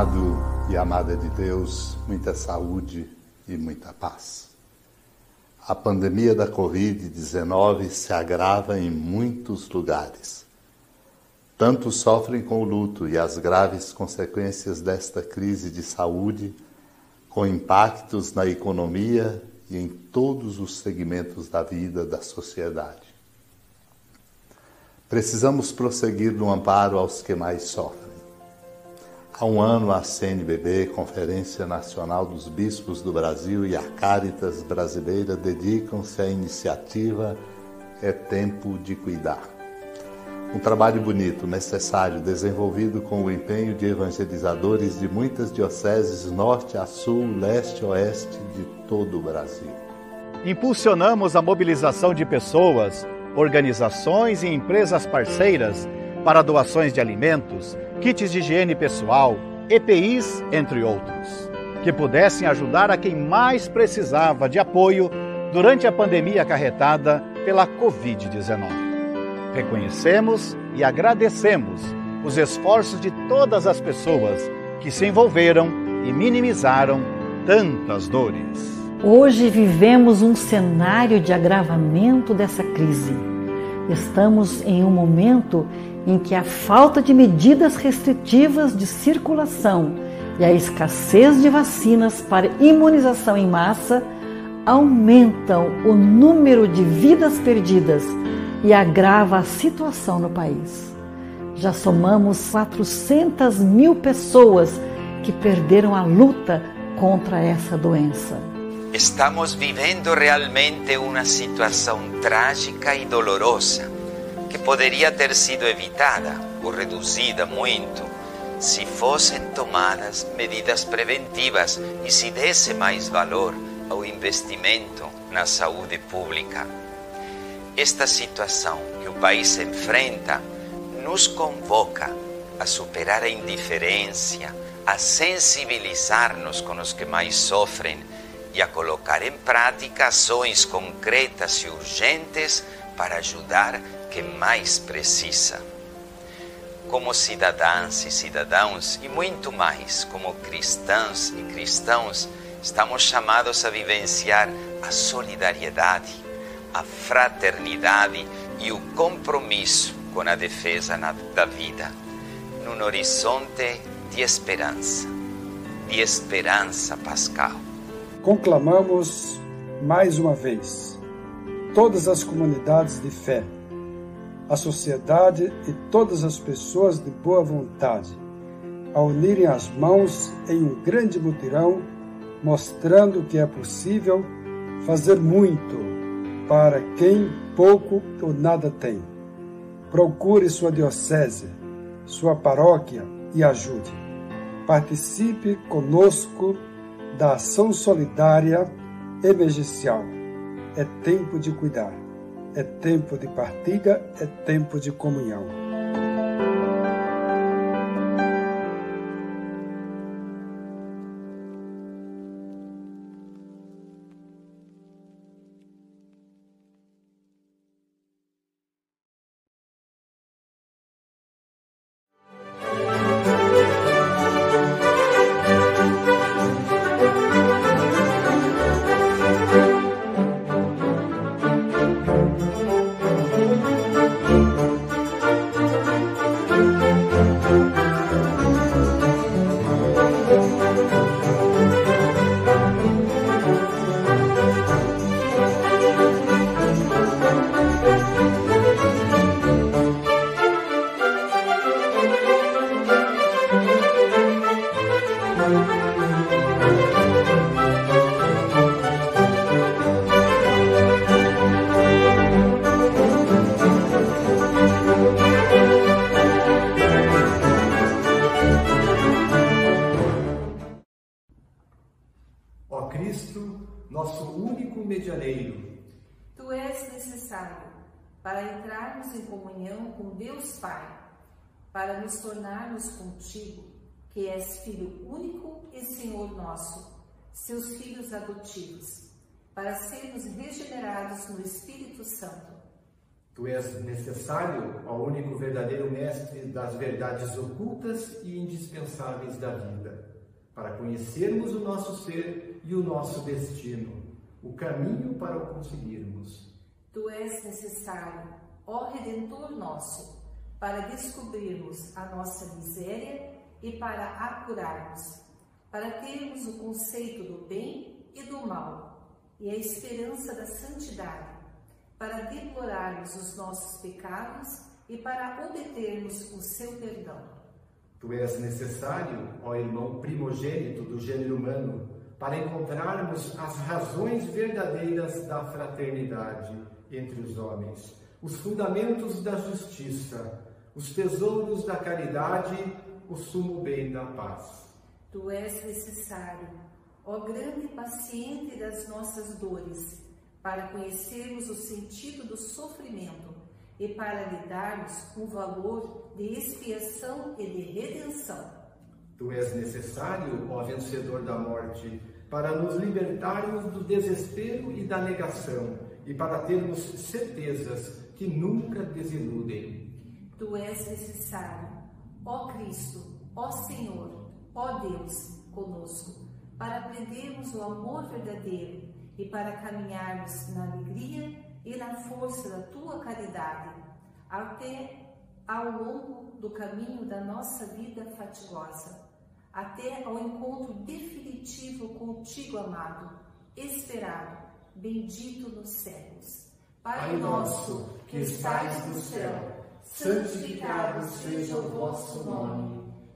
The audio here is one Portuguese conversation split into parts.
Amado e amada de Deus, muita saúde e muita paz. A pandemia da Covid-19 se agrava em muitos lugares. Tantos sofrem com o luto e as graves consequências desta crise de saúde, com impactos na economia e em todos os segmentos da vida da sociedade. Precisamos prosseguir no amparo aos que mais sofrem. Há um ano, a CNBB, Conferência Nacional dos Bispos do Brasil, e a Caritas Brasileira dedicam-se à iniciativa É Tempo de Cuidar. Um trabalho bonito, necessário, desenvolvido com o empenho de evangelizadores de muitas dioceses norte a sul, leste a oeste de todo o Brasil. Impulsionamos a mobilização de pessoas, organizações e empresas parceiras para doações de alimentos, kits de higiene pessoal, EPIs, entre outros, que pudessem ajudar a quem mais precisava de apoio durante a pandemia acarretada pela Covid-19. Reconhecemos e agradecemos os esforços de todas as pessoas que se envolveram e minimizaram tantas dores. Hoje vivemos um cenário de agravamento dessa crise. Estamos em um momento em que a falta de medidas restritivas de circulação e a escassez de vacinas para imunização em massa aumentam o número de vidas perdidas e agrava a situação no país. Já somamos 400 mil pessoas que perderam a luta contra essa doença. Estamos vivendo realmente uma situação trágica e dolorosa que poderia ter sido evitada ou reduzida muito se fossem tomadas medidas preventivas e se desse mais valor ao investimento na saúde pública. Esta situação que o país enfrenta nos convoca a superar a indiferença, a sensibilizar-nos com os que mais sofrem e a colocar em prática ações concretas e urgentes para ajudar que mais precisa. Como cidadãs e cidadãos, e muito mais, como cristãs e cristãos, estamos chamados a vivenciar a solidariedade, a fraternidade e o compromisso com a defesa da vida, num horizonte de esperança, de esperança pascal. Conclamamos mais uma vez todas as comunidades de fé a sociedade e todas as pessoas de boa vontade a unirem as mãos em um grande mutirão, mostrando que é possível fazer muito para quem pouco ou nada tem. Procure sua diocese, sua paróquia e ajude. Participe conosco da ação solidária emergencial. É tempo de cuidar é tempo de partilha, é tempo de comunhão. Senhor nosso, seus filhos adotivos, para sermos regenerados no Espírito Santo. Tu és necessário ao único verdadeiro mestre das verdades ocultas e indispensáveis da vida, para conhecermos o nosso ser e o nosso destino, o caminho para o conseguirmos. Tu és necessário, ó Redentor nosso, para descobrirmos a nossa miséria e para a curarmos, para termos o conceito do bem e do mal e a esperança da santidade para deplorarmos os nossos pecados e para obtermos o seu perdão. Tu és necessário, ó irmão primogênito do gênero humano, para encontrarmos as razões verdadeiras da fraternidade entre os homens, os fundamentos da justiça, os tesouros da caridade, o sumo bem da paz. Tu és necessário, ó grande paciente das nossas dores, para conhecermos o sentido do sofrimento e para lhe darmos um valor de expiação e de redenção. Tu és necessário, ó vencedor da morte, para nos libertarmos do desespero e da negação e para termos certezas que nunca desiludem. Tu és necessário, ó Cristo, ó Senhor, ó Deus, conosco, para aprendermos o amor verdadeiro e para caminharmos na alegria e na força da tua caridade, até ao longo do caminho da nossa vida fatigosa, até ao encontro definitivo contigo, amado, esperado, bendito nos céus. Pai nosso, que estais no céu, santificado seja o vosso nome.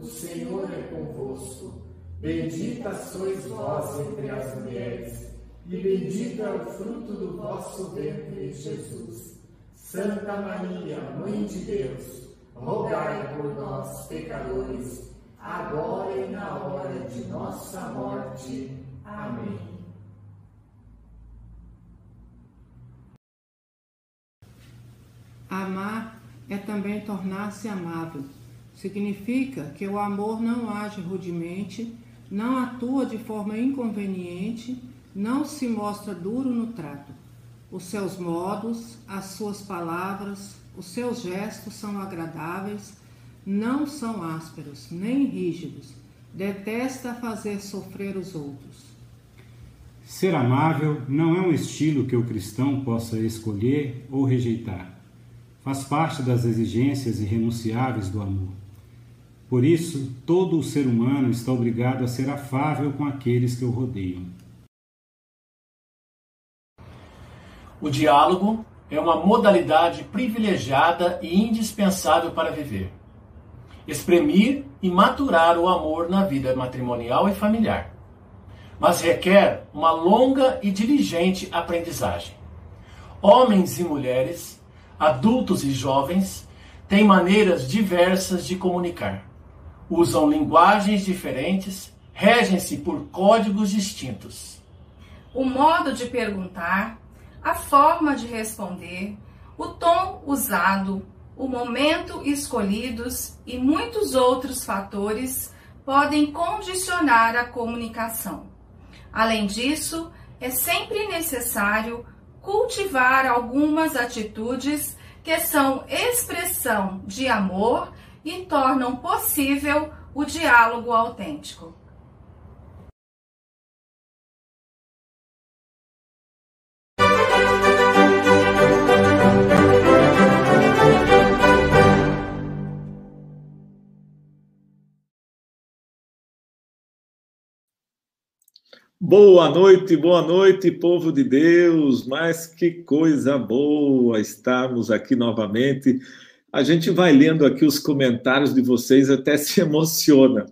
o Senhor é convosco. Bendita sois vós entre as mulheres e bendito é o fruto do vosso ventre, Jesus. Santa Maria, Mãe de Deus, rogai por nós, pecadores, agora e na hora de nossa morte. Amém. Amar é também tornar-se amável. Significa que o amor não age rudemente, não atua de forma inconveniente não se mostra duro no trato. Os seus modos, as suas palavras, os seus gestos são agradáveis, não são ásperos nem rígidos. Detesta fazer sofrer os outros. Ser amável não é um estilo que o cristão possa escolher ou rejeitar. Faz parte das exigências irrenunciáveis do amor. Por isso, todo o ser humano está obrigado a ser afável com aqueles que o rodeiam. O diálogo é uma modalidade privilegiada e indispensável para viver. Exprimir e maturar o amor na vida matrimonial e familiar. Mas requer uma longa e diligente aprendizagem. Homens e mulheres, adultos e jovens, têm maneiras diversas de comunicar. Usam linguagens diferentes, regem-se por códigos distintos. O modo de perguntar a forma de responder, o tom usado, o momento escolhidos e muitos outros fatores podem condicionar a comunicação. Além disso, é sempre necessário cultivar algumas atitudes que são expressão de amor e tornam possível o diálogo autêntico. Boa noite, boa noite, povo de Deus. Mas que coisa boa estarmos aqui novamente. A gente vai lendo aqui os comentários de vocês, até se emociona,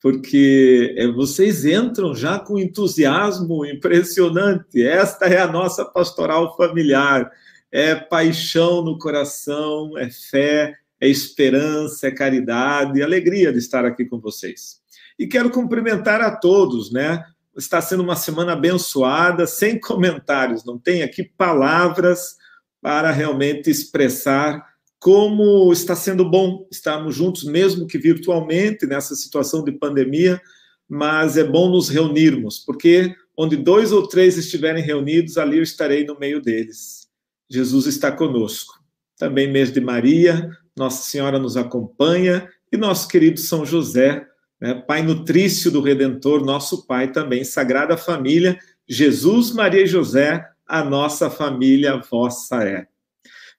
porque é, vocês entram já com entusiasmo impressionante. Esta é a nossa pastoral familiar. é paixão no coração, é fé, é esperança, é caridade, alegria de estar aqui com vocês. E quero cumprimentar a todos, né? Está sendo uma semana abençoada, sem comentários, não tem aqui palavras para realmente expressar como está sendo bom estarmos juntos, mesmo que virtualmente, nessa situação de pandemia, mas é bom nos reunirmos, porque onde dois ou três estiverem reunidos, ali eu estarei no meio deles. Jesus está conosco. Também mês de Maria, Nossa Senhora nos acompanha e nosso querido São José, né, Pai nutrício do Redentor, nosso Pai também, Sagrada Família, Jesus, Maria e José, a nossa família vossa é.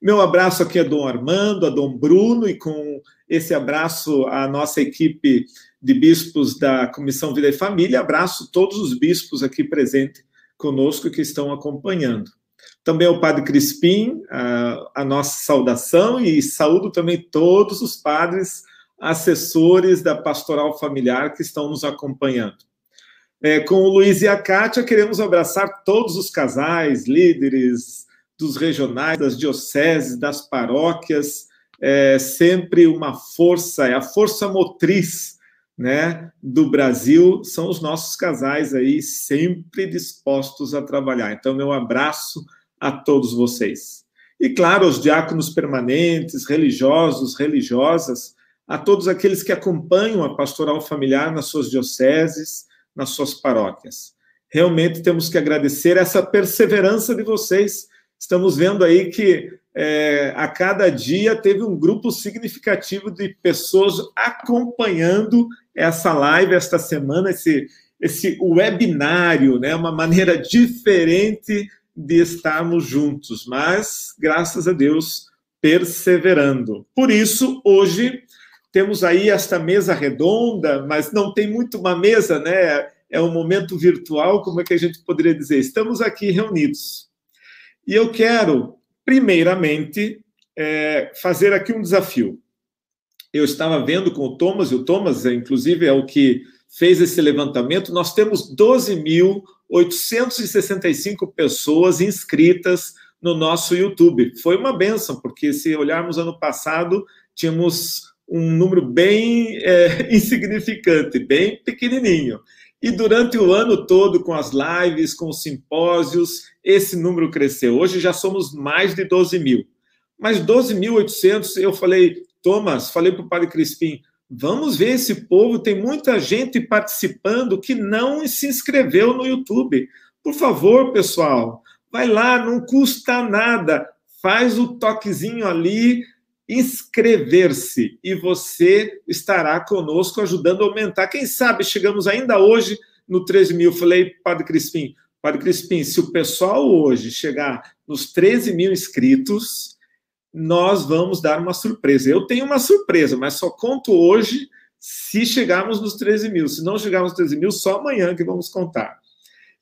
Meu abraço aqui a Dom Armando, a Dom Bruno, e com esse abraço à nossa equipe de bispos da Comissão Vida e Família, abraço todos os bispos aqui presentes conosco que estão acompanhando. Também ao Padre Crispim, a, a nossa saudação, e saúdo também todos os padres assessores da pastoral familiar que estão nos acompanhando. É, com o Luiz e a Kátia, queremos abraçar todos os casais, líderes dos regionais, das dioceses, das paróquias, é sempre uma força, é a força motriz né, do Brasil, são os nossos casais aí sempre dispostos a trabalhar. Então, meu abraço a todos vocês. E, claro, aos diáconos permanentes, religiosos, religiosas, a todos aqueles que acompanham a pastoral familiar nas suas dioceses, nas suas paróquias. Realmente temos que agradecer essa perseverança de vocês. Estamos vendo aí que é, a cada dia teve um grupo significativo de pessoas acompanhando essa live esta semana, esse, esse webinário, né? uma maneira diferente de estarmos juntos, mas graças a Deus perseverando. Por isso, hoje temos aí esta mesa redonda, mas não tem muito uma mesa, né? É um momento virtual, como é que a gente poderia dizer? Estamos aqui reunidos. E eu quero, primeiramente, é, fazer aqui um desafio. Eu estava vendo com o Thomas, e o Thomas, inclusive, é o que fez esse levantamento. Nós temos 12.865 pessoas inscritas no nosso YouTube. Foi uma benção, porque se olharmos ano passado, tínhamos um número bem é, insignificante, bem pequenininho. E durante o ano todo, com as lives, com os simpósios, esse número cresceu. Hoje já somos mais de 12 mil. Mas 12.800, eu falei, Thomas, falei para o Padre Crispim, vamos ver esse povo, tem muita gente participando que não se inscreveu no YouTube. Por favor, pessoal, vai lá, não custa nada, faz o toquezinho ali, inscrever-se e você estará conosco ajudando a aumentar. Quem sabe chegamos ainda hoje no 13 mil. Falei, Padre Crispim, Padre Crispim, se o pessoal hoje chegar nos 13 mil inscritos, nós vamos dar uma surpresa. Eu tenho uma surpresa, mas só conto hoje se chegarmos nos 13 mil. Se não chegarmos nos 13 mil, só amanhã que vamos contar.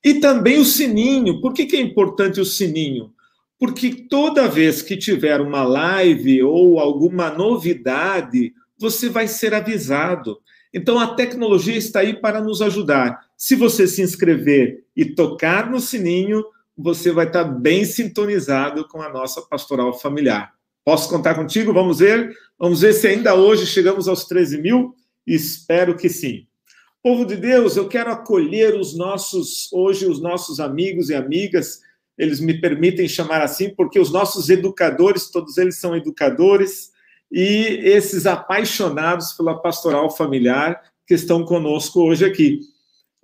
E também o sininho. Por que, que é importante o sininho? Porque toda vez que tiver uma live ou alguma novidade, você vai ser avisado. Então a tecnologia está aí para nos ajudar. Se você se inscrever e tocar no sininho, você vai estar bem sintonizado com a nossa pastoral familiar. Posso contar contigo? Vamos ver? Vamos ver se ainda hoje chegamos aos 13 mil? Espero que sim. Povo de Deus, eu quero acolher os nossos, hoje, os nossos amigos e amigas eles me permitem chamar assim, porque os nossos educadores, todos eles são educadores, e esses apaixonados pela pastoral familiar que estão conosco hoje aqui.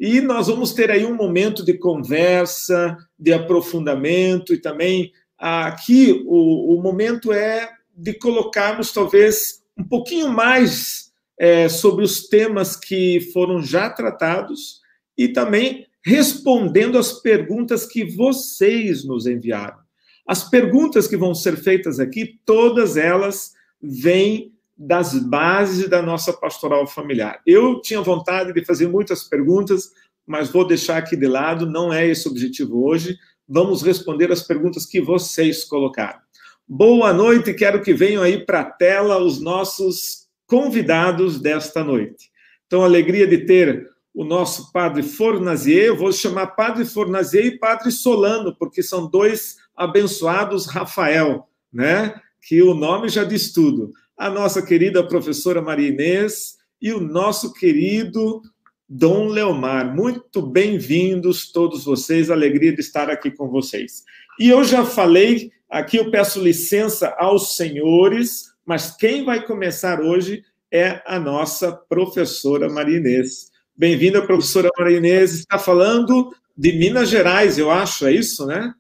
E nós vamos ter aí um momento de conversa, de aprofundamento, e também aqui o, o momento é de colocarmos talvez um pouquinho mais é, sobre os temas que foram já tratados e também respondendo às perguntas que vocês nos enviaram. As perguntas que vão ser feitas aqui, todas elas vêm das bases da nossa pastoral familiar. Eu tinha vontade de fazer muitas perguntas, mas vou deixar aqui de lado, não é esse o objetivo hoje. Vamos responder as perguntas que vocês colocaram. Boa noite, quero que venham aí para a tela os nossos convidados desta noite. Então, alegria de ter o nosso padre Fornazier, eu vou chamar padre Fornazier e padre Solano, porque são dois abençoados Rafael, né? Que o nome já diz tudo. A nossa querida professora Maria Inês e o nosso querido Dom Leomar. Muito bem-vindos todos vocês, alegria de estar aqui com vocês. E eu já falei, aqui eu peço licença aos senhores, mas quem vai começar hoje é a nossa professora Maria Inês. Bem-vinda, professora Maria Inês. Está falando de Minas Gerais, eu acho, é isso, né?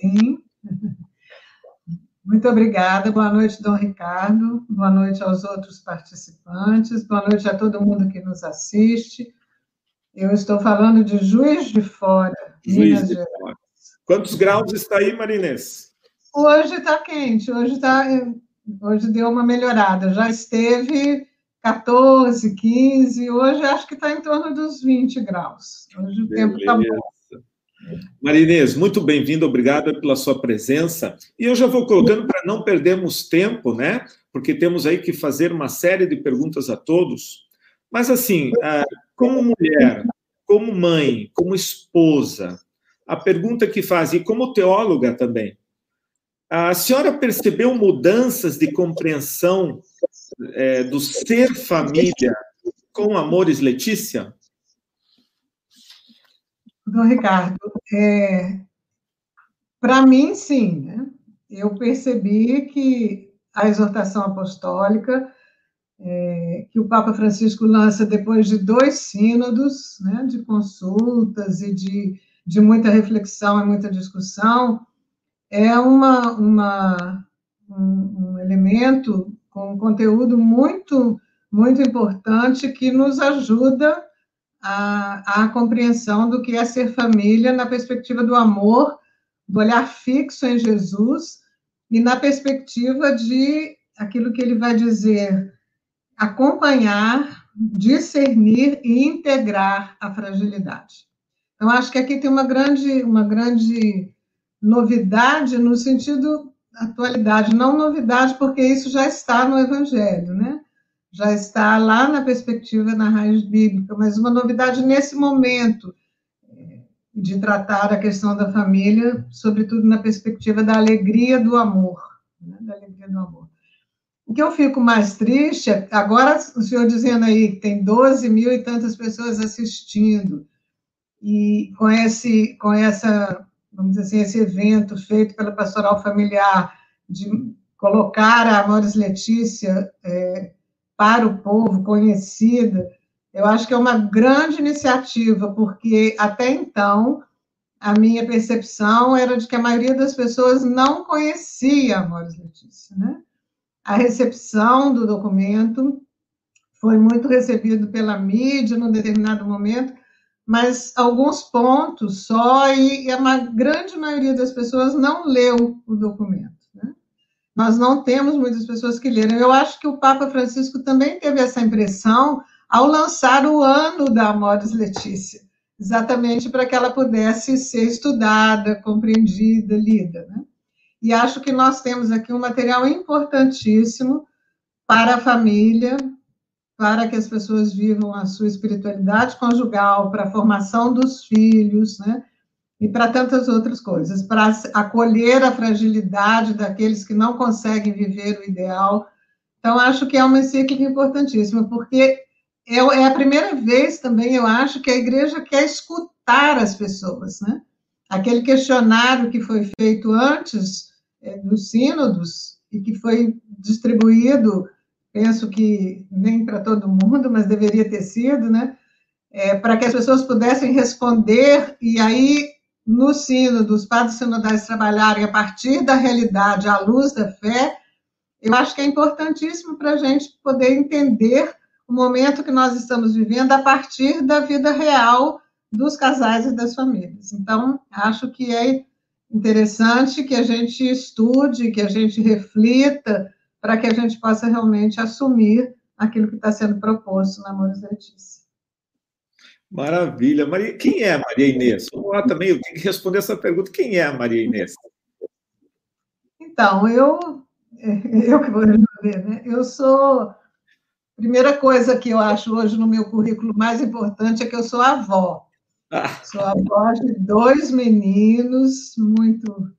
Sim. Muito obrigada. Boa noite, Dom Ricardo. Boa noite aos outros participantes. Boa noite a todo mundo que nos assiste. Eu estou falando de Juiz de Fora, Juiz Minas de Gerais. Fora. Quantos graus está aí, Marinês? Hoje está quente, hoje, tá, hoje deu uma melhorada. Já esteve 14, 15, hoje acho que está em torno dos 20 graus. Hoje o Beleza. tempo está bom. Marinês, muito bem-vindo, obrigada pela sua presença. E eu já vou colocando para não perdermos tempo, né? Porque temos aí que fazer uma série de perguntas a todos. Mas, assim, ah, como mulher, como mãe, como esposa, a pergunta que faz, e como teóloga também, a senhora percebeu mudanças de compreensão é, do ser família com Amores Letícia? Dom Ricardo, é, para mim, sim. Né? Eu percebi que a exortação apostólica é, que o Papa Francisco lança depois de dois sínodos, né, de consultas e de, de muita reflexão e muita discussão, é uma, uma, um, um elemento com um conteúdo muito, muito importante que nos ajuda a, a compreensão do que é ser família na perspectiva do amor, do olhar fixo em Jesus e na perspectiva de aquilo que ele vai dizer acompanhar, discernir e integrar a fragilidade. Então, acho que aqui tem uma grande, uma grande novidade no sentido atualidade, não novidade, porque isso já está no Evangelho, né? Já está lá na perspectiva na raiz bíblica, mas uma novidade nesse momento é, de tratar a questão da família, sobretudo na perspectiva da alegria do amor, né? da alegria do amor. O que eu fico mais triste, é, agora o senhor dizendo aí que tem 12 mil e tantas pessoas assistindo, e com, esse, com essa, vamos dizer assim, esse evento feito pela Pastoral Familiar, de colocar a Amores Letícia é, para o povo, conhecida, eu acho que é uma grande iniciativa, porque até então a minha percepção era de que a maioria das pessoas não conhecia Amores Letícia, né? a recepção do documento foi muito recebido pela mídia num determinado momento, mas alguns pontos só, e a grande maioria das pessoas não leu o documento. Né? Nós não temos muitas pessoas que leram. Eu acho que o Papa Francisco também teve essa impressão ao lançar o ano da Amores Letícia, exatamente para que ela pudesse ser estudada, compreendida, lida. Né? E acho que nós temos aqui um material importantíssimo para a família, para que as pessoas vivam a sua espiritualidade conjugal, para a formação dos filhos, né? E para tantas outras coisas, para acolher a fragilidade daqueles que não conseguem viver o ideal. Então, acho que é uma encíclica importantíssima, porque é, a primeira vez também, eu acho, que a igreja quer escutar as pessoas, né? Aquele questionário que foi feito antes é, dos sínodos e que foi distribuído, penso que nem para todo mundo, mas deveria ter sido, né? É, para que as pessoas pudessem responder, e aí, no sínodo, os padres sinodais trabalharem a partir da realidade, à luz da fé, eu acho que é importantíssimo para a gente poder entender o momento que nós estamos vivendo a partir da vida real dos casais e das famílias. Então, acho que é interessante que a gente estude, que a gente reflita, para que a gente possa realmente assumir aquilo que está sendo proposto na Amores Letícia. Maravilha. Maria, quem é a Maria Inês? Vamos lá também, eu tenho que responder essa pergunta. Quem é a Maria Inês? Então, eu, eu que vou responder, né? Eu sou, primeira coisa que eu acho hoje no meu currículo mais importante é que eu sou avó. Ah. Sou avó de dois meninos muito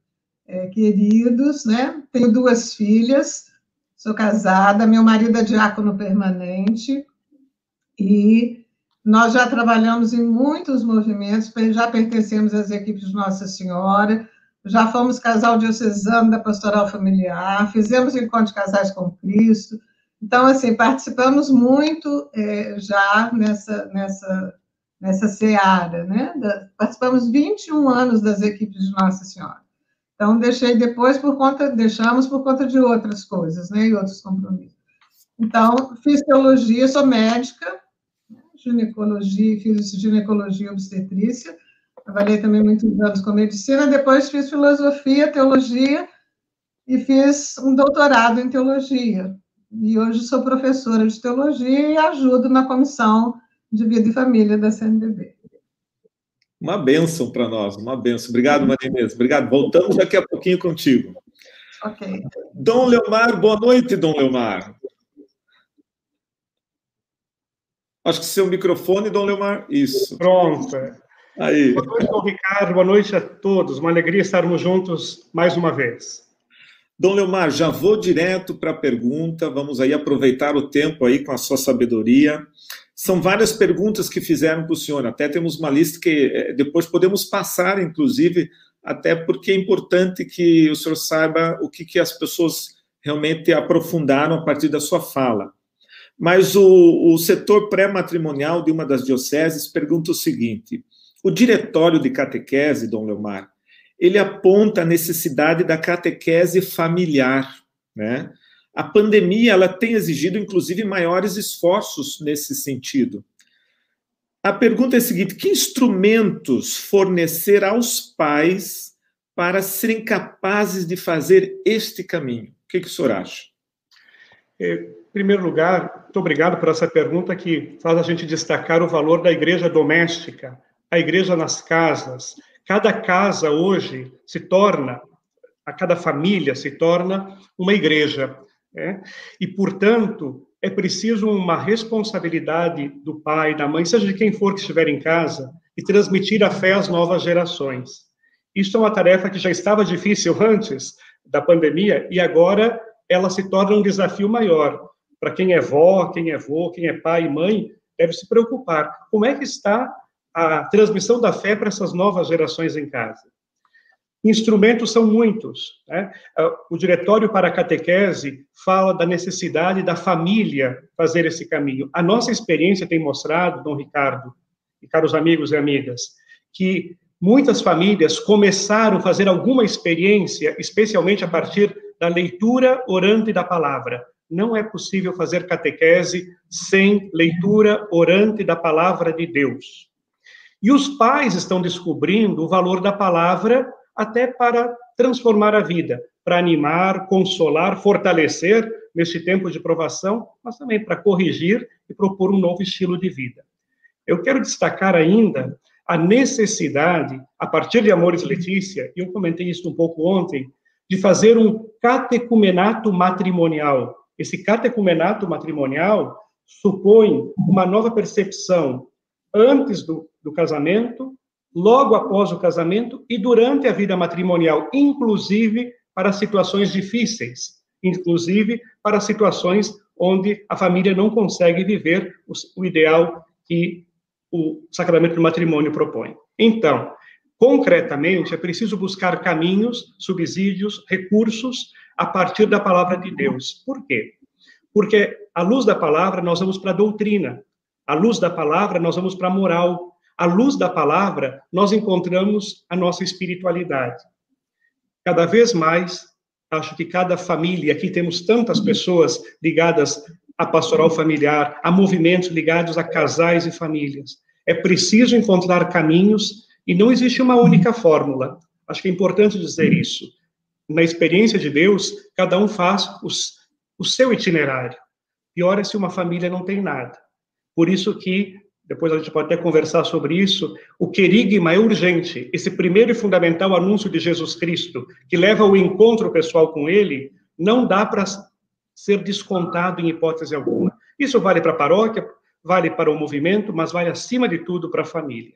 é, queridos, né? Tenho duas filhas, sou casada, meu marido é diácono permanente e nós já trabalhamos em muitos movimentos, já pertencemos às equipes de Nossa Senhora, já fomos casal diocesano da pastoral familiar, fizemos encontro de casais com Cristo. Então, assim, participamos muito é, já nessa, nessa, nessa seara, né? Participamos 21 anos das equipes de Nossa Senhora. Então, deixei depois por conta, deixamos por conta de outras coisas, né? E outros compromissos. Então, fiz teologia, sou médica, ginecologia, fiz ginecologia e obstetrícia, trabalhei também muitos anos com medicina, depois fiz filosofia, teologia e fiz um doutorado em teologia. E hoje sou professora de teologia e ajudo na comissão de vida e família da CNBB. Uma benção para nós, uma benção. Obrigado, Maria Inês. Obrigado. Voltamos daqui a pouquinho contigo. Ok. Dom Leomar, boa noite, Dom Leomar. Acho que seu microfone, Dom Leomar. Isso. Pronto. Aí. Boa noite, Dom Ricardo. Boa noite a todos. Uma alegria estarmos juntos mais uma vez. Dom Leomar, já vou direto para a pergunta. Vamos aí aproveitar o tempo aí com a sua sabedoria. São várias perguntas que fizeram para o senhor. Até temos uma lista que eh, depois podemos passar, inclusive, até porque é importante que o senhor saiba o que, que as pessoas realmente aprofundaram a partir da sua fala. Mas o, o setor pré-matrimonial de uma das dioceses pergunta o seguinte: o diretório de catequese, Dom Leomar, ele aponta a necessidade da catequese familiar, né? A pandemia ela tem exigido, inclusive, maiores esforços nesse sentido. A pergunta é a seguinte: que instrumentos fornecer aos pais para serem capazes de fazer este caminho? O que, que o senhor acha? É, em primeiro lugar, muito obrigado por essa pergunta que faz a gente destacar o valor da igreja doméstica, a igreja nas casas. Cada casa hoje se torna, a cada família se torna uma igreja. Né? E, portanto, é preciso uma responsabilidade do pai, da mãe, seja de quem for que estiver em casa, e transmitir a fé às novas gerações. Isso é uma tarefa que já estava difícil antes da pandemia e agora ela se torna um desafio maior para quem é vó, quem é vô, quem é pai e mãe, deve se preocupar. Como é que está a transmissão da fé para essas novas gerações em casa? Instrumentos são muitos. Né? Ah, o Diretório para a Catequese fala da necessidade da família fazer esse caminho. A nossa experiência tem mostrado, Dom Ricardo, e caros amigos e amigas, que muitas famílias começaram a fazer alguma experiência, especialmente a partir da leitura orante da palavra não é possível fazer catequese sem leitura orante da palavra de Deus. E os pais estão descobrindo o valor da palavra até para transformar a vida, para animar, consolar, fortalecer neste tempo de provação, mas também para corrigir e propor um novo estilo de vida. Eu quero destacar ainda a necessidade, a partir de Amores Letícia, e eu comentei isso um pouco ontem, de fazer um catecumenato matrimonial, esse catecumenato matrimonial supõe uma nova percepção antes do, do casamento, logo após o casamento e durante a vida matrimonial, inclusive para situações difíceis, inclusive para situações onde a família não consegue viver o, ideal que o sacramento do matrimônio propõe. Então, concretamente, é preciso buscar caminhos, subsídios, recursos a partir da palavra de Deus. Por quê? Porque à luz da palavra nós vamos para a doutrina, à luz da palavra nós vamos para a moral, à luz da palavra nós encontramos a nossa espiritualidade. Cada vez mais, acho que cada família, aqui temos tantas pessoas ligadas à pastoral familiar, a movimentos ligados a casais e famílias. É preciso encontrar caminhos e não existe uma única fórmula. Acho que é importante dizer isso na experiência de Deus, cada um faz os, o seu itinerário. Pior é se uma família não tem nada. Por isso que, depois a gente pode até conversar sobre isso, o querigma é urgente. Esse primeiro e fundamental anúncio de Jesus Cristo, que leva ao encontro pessoal com ele, não dá para ser descontado em hipótese alguma. Isso vale para a paróquia, vale para o movimento, mas vale acima de tudo para a família.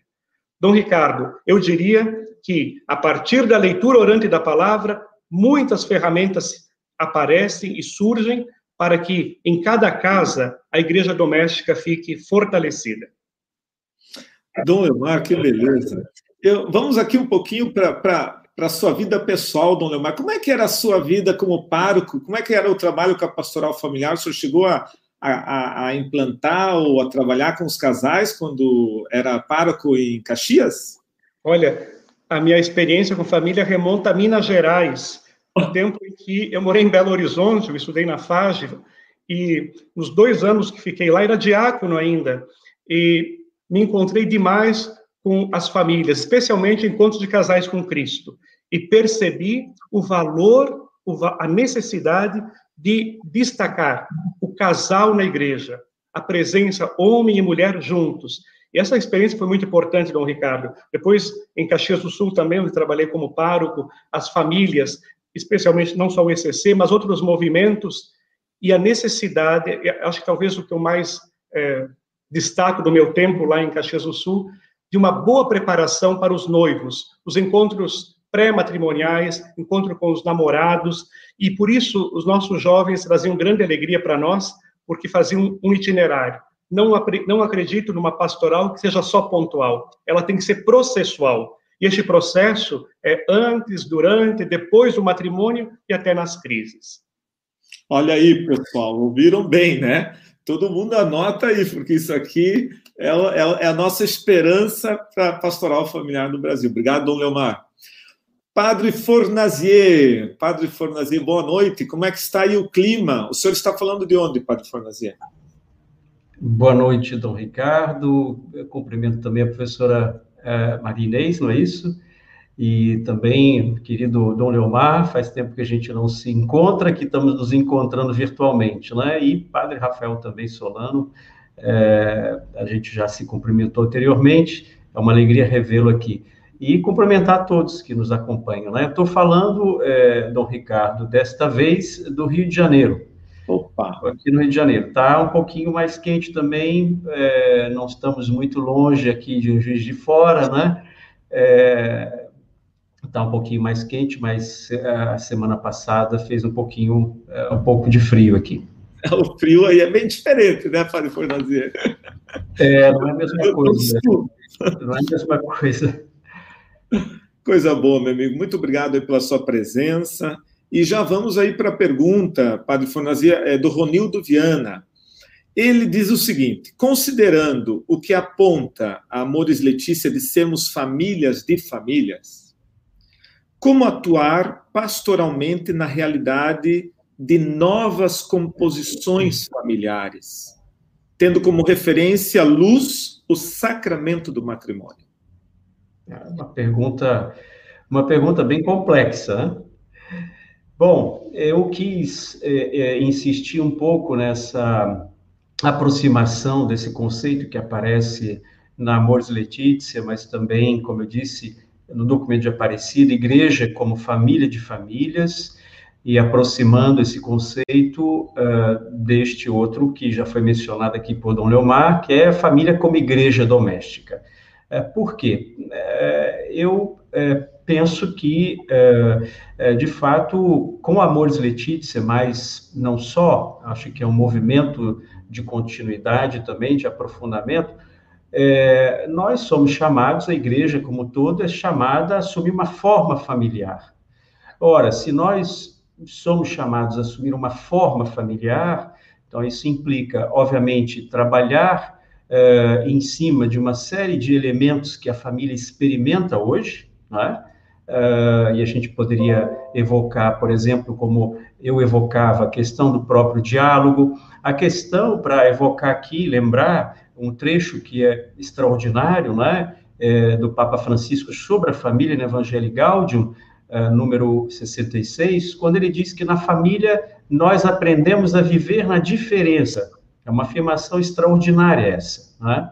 Dom Ricardo, eu diria que a partir da leitura orante da palavra, muitas ferramentas aparecem e surgem para que em cada casa a igreja doméstica fique fortalecida. Dom Leomar, que beleza. Eu, vamos aqui um pouquinho para a sua vida pessoal, Dom Leomar. Como é que era a sua vida como pároco? Como é que era o trabalho com a pastoral familiar? O senhor chegou a, a, a implantar ou a trabalhar com os casais quando era pároco em Caxias? Olha, a minha experiência com família remonta a Minas Gerais, o tempo em que eu morei em Belo Horizonte, eu estudei na FAGE, e nos dois anos que fiquei lá, era diácono ainda, e me encontrei demais com as famílias, especialmente encontros de casais com Cristo, e percebi o valor, a necessidade de destacar o casal na igreja, a presença homem e mulher juntos. E essa experiência foi muito importante, Dom Ricardo. Depois, em Caxias do Sul também, onde trabalhei como pároco, as famílias, especialmente não só o ECC, mas outros movimentos, e a necessidade, acho que talvez o que eu mais é, destaco do meu tempo lá em Caxias do Sul, de uma boa preparação para os noivos, os encontros pré-matrimoniais, encontro com os namorados, e por isso os nossos jovens traziam grande alegria para nós, porque faziam um itinerário. Não, não acredito numa pastoral que seja só pontual, ela tem que ser processual. E este processo é antes, durante, depois do matrimônio e até nas crises. Olha aí, pessoal, ouviram bem, né? Todo mundo anota aí, porque isso aqui é, é, é a nossa esperança para a pastoral familiar no Brasil. Obrigado, Dom Leomar. Padre Fornazier, Padre Fornazier, boa noite. Como é que está aí o clima? O senhor está falando de onde, Padre Fornazier? Boa noite, Dom Ricardo. Eu cumprimento também a professora uh, Marinês, não é isso? E também, querido Dom Leomar, faz tempo que a gente não se encontra, que estamos nos encontrando virtualmente, né? E Padre Rafael também Solano, é, a gente já se cumprimentou anteriormente, é uma alegria revê-lo aqui. E cumprimentar todos que nos acompanham, né? Estou falando, é, Dom Ricardo, desta vez do Rio de Janeiro. Opa! Aqui no Rio de Janeiro. Está um pouquinho mais quente também, é, não estamos muito longe aqui de Juiz de Fora, né? É, está um pouquinho mais quente, mas é, a semana passada fez um pouquinho, é, um pouco de frio aqui. O frio aí é bem diferente, né, Fábio Fornazier? É, não é a mesma coisa. Não é a mesma coisa. Coisa boa, meu amigo. Muito obrigado pela sua presença. E já vamos aí para a pergunta, Padre Fornazier, é do Ronildo Viana. Ele diz o seguinte: considerando o que aponta a Amores Letícia de sermos famílias de famílias, como atuar pastoralmente na realidade de novas composições familiares, tendo como referência a luz o sacramento do matrimônio? É uma pergunta, uma pergunta bem complexa. Né? Bom, eu quis é, é, insistir um pouco nessa aproximação desse conceito que aparece na Amores Letícia, mas também, como eu disse, no documento de Aparecida, igreja como família de famílias, e aproximando esse conceito uh, deste outro que já foi mencionado aqui por Dom Leomar, que é a família como igreja doméstica. Uh, por quê? Uh, eu penso que, de fato, com Amores Letícia, mas não só, acho que é um movimento de continuidade também, de aprofundamento, é, nós somos chamados, a igreja como toda, é chamada a assumir uma forma familiar. Ora, se nós somos chamados a assumir uma forma familiar, então isso implica, obviamente, trabalhar é, em cima de uma série de elementos que a família experimenta hoje, não é? Uh, e a gente poderia evocar, por exemplo, como eu evocava a questão do próprio diálogo, a questão para evocar aqui, lembrar um trecho que é extraordinário, né, é, do Papa Francisco sobre a família no Evangelho Gaudium, é, número 66, quando ele diz que na família nós aprendemos a viver na diferença. É uma afirmação extraordinária essa, né?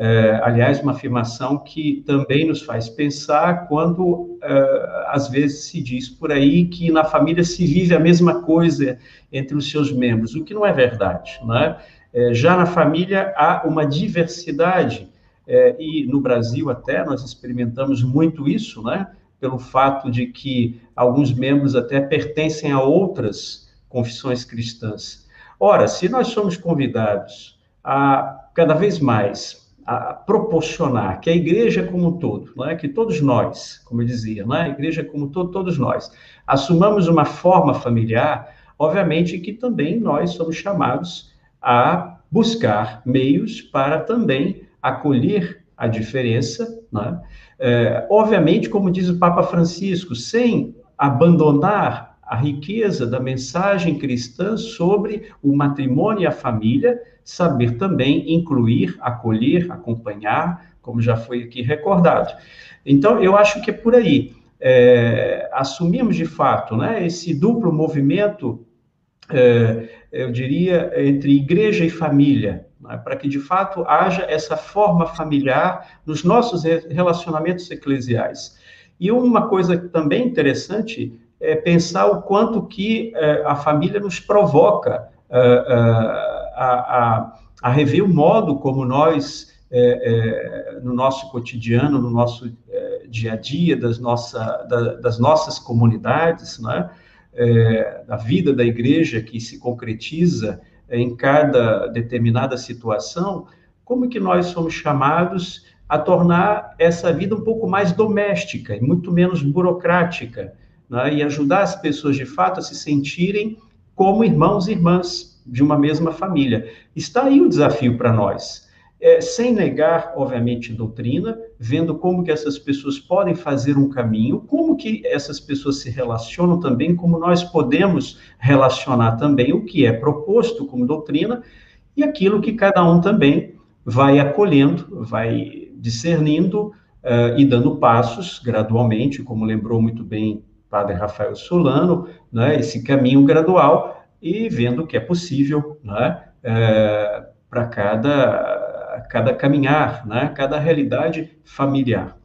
É, aliás, uma afirmação que também nos faz pensar quando, é, às vezes, se diz por aí que na família se vive a mesma coisa entre os seus membros, o que não é verdade, né? É, já na família há uma diversidade, é, e no Brasil até nós experimentamos muito isso, né? Pelo fato de que alguns membros até pertencem a outras confissões cristãs. Ora, se nós somos convidados a cada vez mais a proporcionar que a igreja como um todo, não é? que todos nós, como eu dizia, não é? a igreja como um todo, todos nós, assumamos uma forma familiar, obviamente que também nós somos chamados a buscar meios para também acolher a diferença, né? é, obviamente, como diz o Papa Francisco, sem abandonar a riqueza da mensagem cristã sobre o matrimônio e a família, saber também incluir, acolher, acompanhar, como já foi aqui recordado. Então, eu acho que é por aí. É, assumimos de fato né, esse duplo movimento, é, eu diria, entre igreja e família, né, para que de fato haja essa forma familiar nos nossos relacionamentos eclesiais. E uma coisa também interessante é pensar o quanto que é, a família nos provoca é, é, a, a, a, rever o modo como nós, é, é, no nosso cotidiano, no nosso dia a dia, das, nossa, da, das nossas comunidades, né? Da vida da igreja que se concretiza em cada determinada situação, como que nós somos chamados a tornar essa vida um pouco mais doméstica e muito menos burocrática, né? e ajudar as pessoas de fato a se sentirem como irmãos e irmãs de uma mesma família. Está aí o desafio para nós. É, sem negar, obviamente, doutrina, vendo como que essas pessoas podem fazer um caminho, como que essas pessoas se relacionam também, como nós podemos relacionar também o que é proposto como doutrina e aquilo que cada um também vai acolhendo, vai discernindo uh, e dando passos gradualmente, como lembrou muito bem Padre Rafael Solano, né, esse caminho gradual e vendo que é possível né, é, para cada, cada caminhar, né, cada realidade familiar.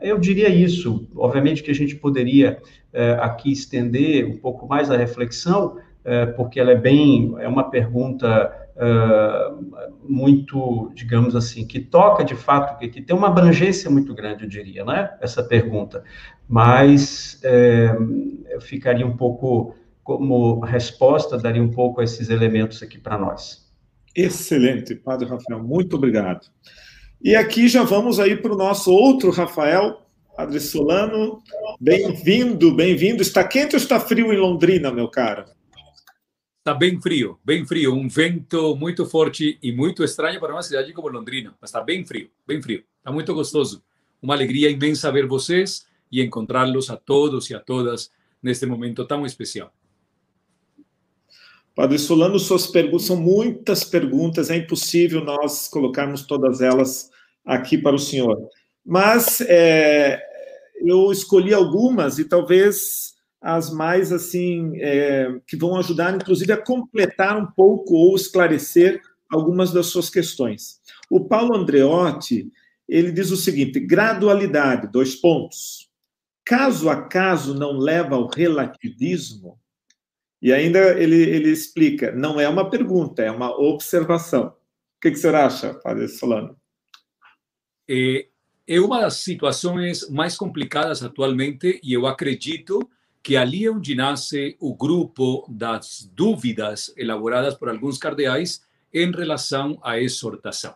Eu diria isso, obviamente que a gente poderia é, aqui estender um pouco mais a reflexão, é, porque ela é bem, é uma pergunta uh, muito, digamos assim, que toca de fato, que, que, tem uma abrangência muito grande, eu diria, né? Essa pergunta. Mas eu ficaria um pouco, como resposta, daria um pouco esses elementos aqui para nós. Excelente, Padre Rafael, muito obrigado. E aqui já vamos aí para o nosso outro Rafael, Padre Solano. Bem-vindo, bem-vindo. Está quente ou está frio em Londrina, meu caro? Está bem frio, bem frio, um vento muito forte e muito estranho para uma cidade como Londrina, mas está bem frio, bem frio. Está muito gostoso. Uma alegria imensa ver vocês e encontrá-los a todos e a todas neste momento tão especial. Padre Solano, suas perguntas são muitas perguntas, é impossível nós colocarmos todas elas aqui para o senhor. Mas é, eu escolhi algumas e talvez as mais assim é, que vão ajudar, inclusive, a completar um pouco ou esclarecer algumas das suas questões. O Paulo Andreotti ele diz o seguinte: gradualidade, dois pontos. Caso a caso não leva ao relativismo. E ainda ele, ele explica: não é uma pergunta, é uma observação. O que, que você acha, Padre Solano? É, é uma das situações mais complicadas atualmente e eu acredito que ali é onde nasce o grupo das dúvidas elaboradas por alguns cardeais em relação à exortação.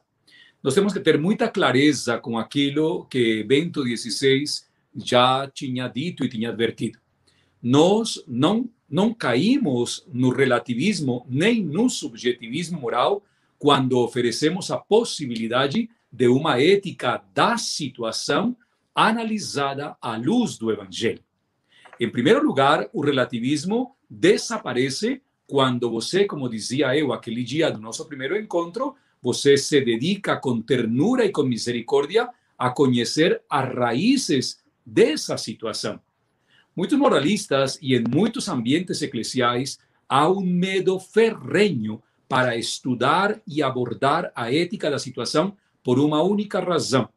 Nós temos que ter muita clareza com aquilo que Bento XVI já tinha dito e tinha advertido. Nós não, não caímos no relativismo nem no subjetivismo moral quando oferecemos a possibilidade de uma ética da situação analisada à luz do Evangelho. Em primeiro lugar, o relativismo desaparece quando você, como dizia eu aquele dia do nosso primeiro encontro, você se dedica com ternura e com misericórdia a conhecer as raízes dessa situação. Muitos moralistas e em muitos ambientes eclesiais há um medo ferrenho para estudar e abordar a ética da situação por uma única razão,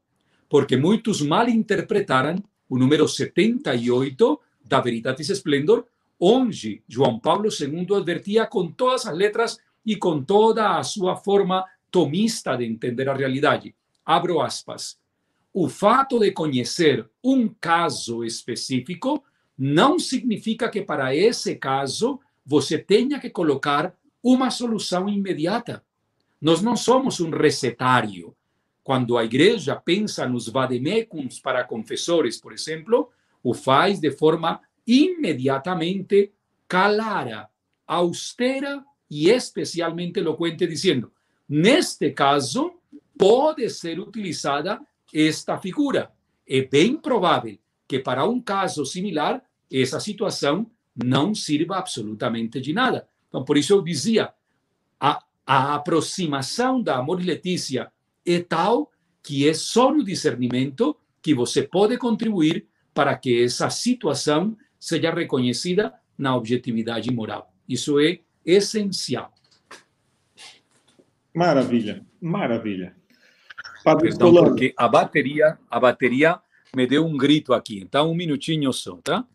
porque muitos mal interpretaram o número 78 da Veritatis Splendor, onde João Paulo II advertia com todas as letras e com toda a sua forma tomista de entender a realidade. Abro aspas. O fato de conhecer um caso específico não significa que para esse caso você tenha que colocar uma solução imediata. Nós não somos um recetário. Quando a igreja pensa nos vademecums para confessores, por exemplo, o faz de forma imediatamente clara, austera e especialmente eloquente, dizendo: neste caso, pode ser utilizada esta figura. É bem provável que para um caso similar, essa situação não sirva absolutamente de nada. Então, por isso eu dizia, a, a aproximação da Amor e Letícia é tal que é só no discernimento que você pode contribuir para que essa situação seja reconhecida na objetividade moral. Isso é essencial. Maravilha, maravilha. Padre Perdão, porque a bateria, a bateria me deu um grito aqui. Então, um minutinho só, tá?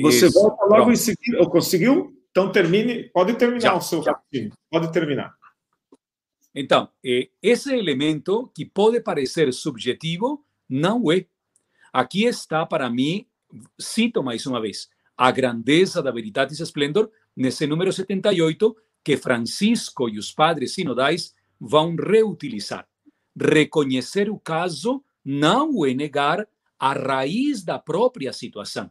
Você Isso. volta logo Pronto. em seguida. Conseguiu? Então, termine. Pode terminar já, o seu raciocínio. Pode terminar. Então, esse elemento que pode parecer subjetivo, não é. Aqui está, para mim, cito mais uma vez, a grandeza da Veritatis Splendor, nesse número 78, que Francisco e os padres sinodais vão reutilizar. Reconhecer o caso não é negar a raiz da própria situação.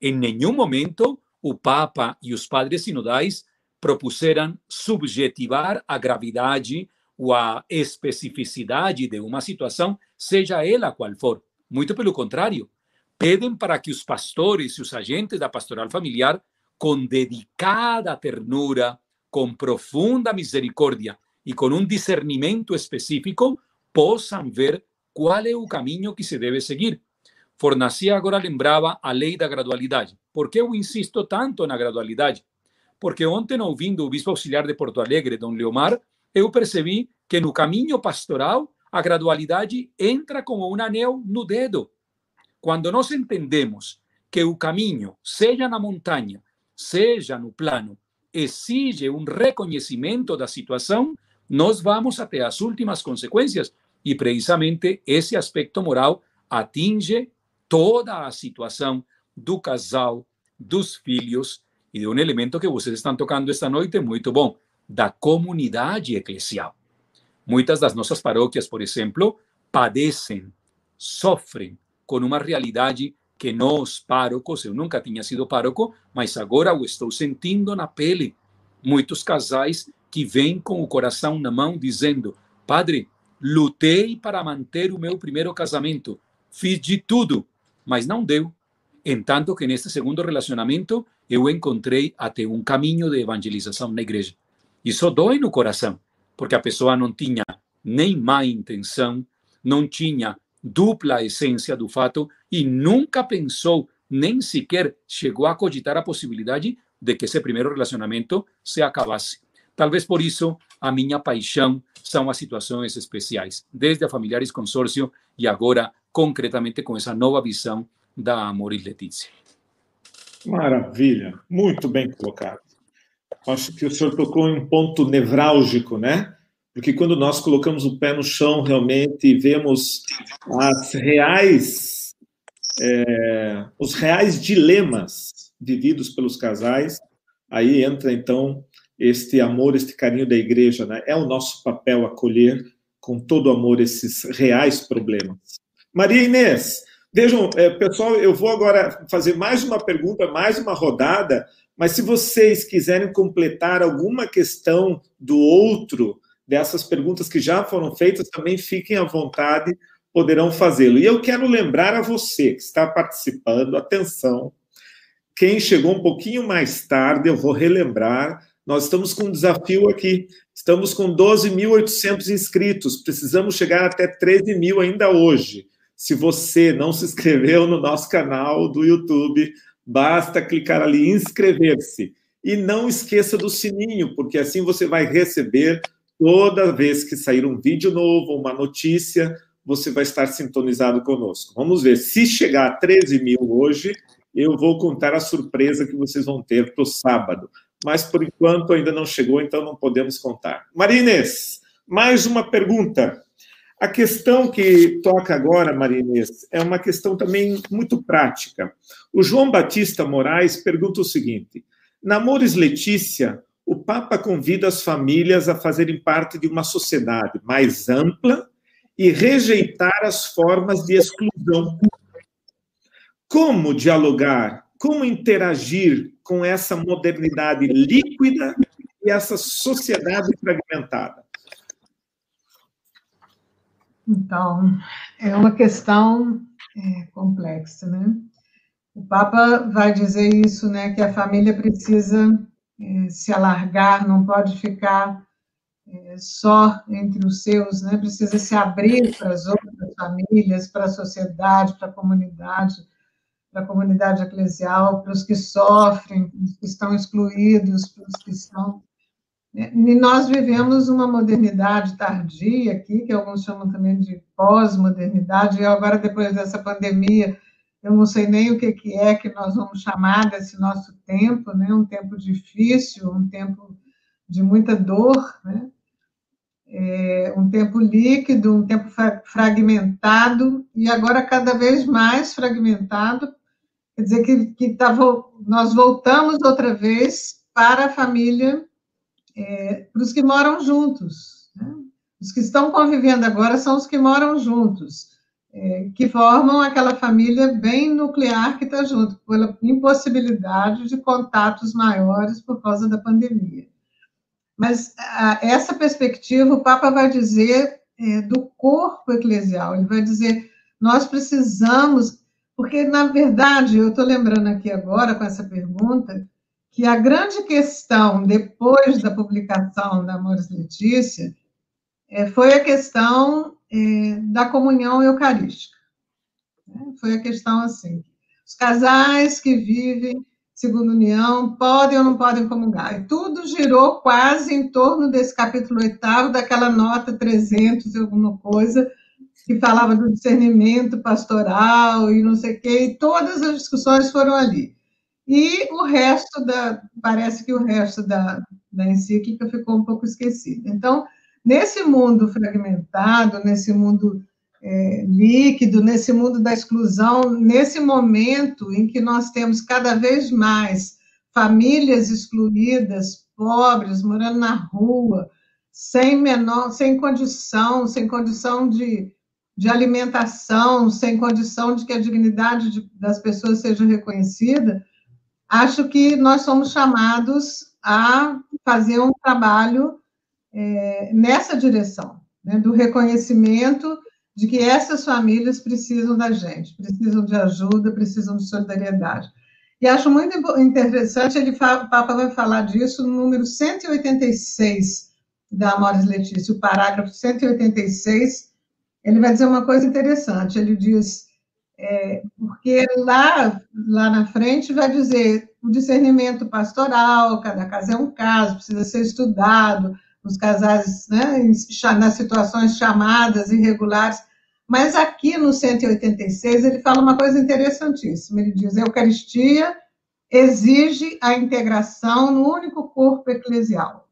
Em nenhum momento o Papa e os padres sinodais propuseram subjetivar a gravidade ou a especificidade de uma situação, seja ela qual for. Muito pelo contrário, pedem para que os pastores e os agentes da pastoral familiar, com dedicada ternura, com profunda misericórdia e com um discernimento específico, possam ver qual é o caminho que se deve seguir. Fornacia agora lembrava a lei da gradualidade. Por que eu insisto tanto na gradualidade? Porque ontem, ouvindo o bispo auxiliar de Porto Alegre, Dom Leomar, eu percebi que no caminho pastoral a gradualidade entra como um anel no dedo. Quando nós entendemos que o caminho, seja na montanha, seja no plano, exige um reconhecimento da situação, nós vamos até as últimas consequências. E precisamente esse aspecto moral atinge toda a situação do casal, dos filhos e de um elemento que vocês estão tocando esta noite muito bom, da comunidade eclesial. Muitas das nossas paróquias, por exemplo, padecem, sofrem com uma realidade que nós, párocos, eu nunca tinha sido pároco, mas agora o estou sentindo na pele. Muitos casais que vêm com o coração na mão dizendo: Padre, lutei para manter o meu primeiro casamento, fiz de tudo, mas não deu. Entanto que neste segundo relacionamento eu encontrei até um caminho de evangelização na igreja. Isso dói no coração, porque a pessoa não tinha nem má intenção, não tinha dupla essência do fato e nunca pensou, nem sequer chegou a cogitar a possibilidade de que esse primeiro relacionamento se acabasse. Talvez por isso a minha paixão são as situações especiais, desde a Familiares Consórcio e agora concretamente com essa nova visão da Amor e Letícia. Maravilha, muito bem colocado. Acho que o senhor tocou em um ponto nevrálgico, né? Porque quando nós colocamos o pé no chão realmente e vemos as reais, é, os reais dilemas vividos pelos casais, aí entra então este amor, este carinho da igreja, né? É o nosso papel acolher com todo amor esses reais problemas. Maria Inês, vejam, é, pessoal, eu vou agora fazer mais uma pergunta, mais uma rodada mas se vocês quiserem completar alguma questão do outro, dessas perguntas que já foram feitas, também fiquem à vontade, poderão fazê-lo. E eu quero lembrar a você que está participando, atenção, quem chegou um pouquinho mais tarde, eu vou relembrar, nós estamos com um desafio aqui. Estamos com 12.800 inscritos. Precisamos chegar até 13 mil ainda hoje. Se você não se inscreveu no nosso canal do YouTube, Basta clicar ali inscrever-se. E não esqueça do sininho, porque assim você vai receber toda vez que sair um vídeo novo, uma notícia, você vai estar sintonizado conosco. Vamos ver. Se chegar a 13 mil hoje, eu vou contar a surpresa que vocês vão ter para o sábado. mas por enquanto ainda não chegou, então não podemos contar. Maria Inês, mais uma pergunta. A questão que toca agora, Maria Inês, é uma questão também muito prática. O João Batista Moraes pergunta o seguinte: Namores Letícia, o Papa convida as famílias a fazerem parte de uma sociedade mais ampla e rejeitar as formas de exclusão. Como dialogar, como interagir com essa modernidade líquida e essa sociedade fragmentada? Então, é uma questão é, complexa, né? O Papa vai dizer isso, né, que a família precisa é, se alargar, não pode ficar é, só entre os seus, né? Precisa se abrir para as outras famílias, para a sociedade, para a comunidade, para a comunidade eclesial, para os que sofrem, para os que estão excluídos, para os que estão? E nós vivemos uma modernidade tardia aqui, que alguns chamam também de pós-modernidade, e agora, depois dessa pandemia, eu não sei nem o que, que é que nós vamos chamar desse nosso tempo, né? um tempo difícil, um tempo de muita dor, né? É um tempo líquido, um tempo fragmentado, e agora cada vez mais fragmentado, quer dizer que, que tá, nós voltamos outra vez para a família é, para os que moram juntos. Né? Os que estão convivendo agora são os que moram juntos, é, que formam aquela família bem nuclear que está junto, pela impossibilidade de contatos maiores por causa da pandemia. Mas a, essa perspectiva, o Papa vai dizer é, do corpo eclesial, ele vai dizer, nós precisamos, porque, na verdade, eu estou lembrando aqui agora, com essa pergunta, que a grande questão, depois da publicação da Amores Letícia, é, foi a questão é, da comunhão eucarística. Né? Foi a questão assim: os casais que vivem segundo união podem ou não podem comungar. E tudo girou quase em torno desse capítulo oitavo, daquela nota 300 e alguma coisa, que falava do discernimento pastoral e não sei o quê, e todas as discussões foram ali. E o resto da, parece que o resto da, da encíclica ficou um pouco esquecido. Então, nesse mundo fragmentado, nesse mundo é, líquido, nesse mundo da exclusão, nesse momento em que nós temos cada vez mais famílias excluídas, pobres, morando na rua, sem menor, sem condição, sem condição de, de alimentação, sem condição de que a dignidade de, das pessoas seja reconhecida, acho que nós somos chamados a fazer um trabalho é, nessa direção, né, do reconhecimento de que essas famílias precisam da gente, precisam de ajuda, precisam de solidariedade. E acho muito interessante, ele fala, o Papa vai falar disso no número 186 da Amores Letícia, o parágrafo 186, ele vai dizer uma coisa interessante, ele diz é, porque lá, lá na frente vai dizer o discernimento pastoral, cada caso é um caso, precisa ser estudado, os casais né, nas situações chamadas irregulares. Mas aqui no 186 ele fala uma coisa interessantíssima. Ele diz: a Eucaristia exige a integração no único corpo eclesial.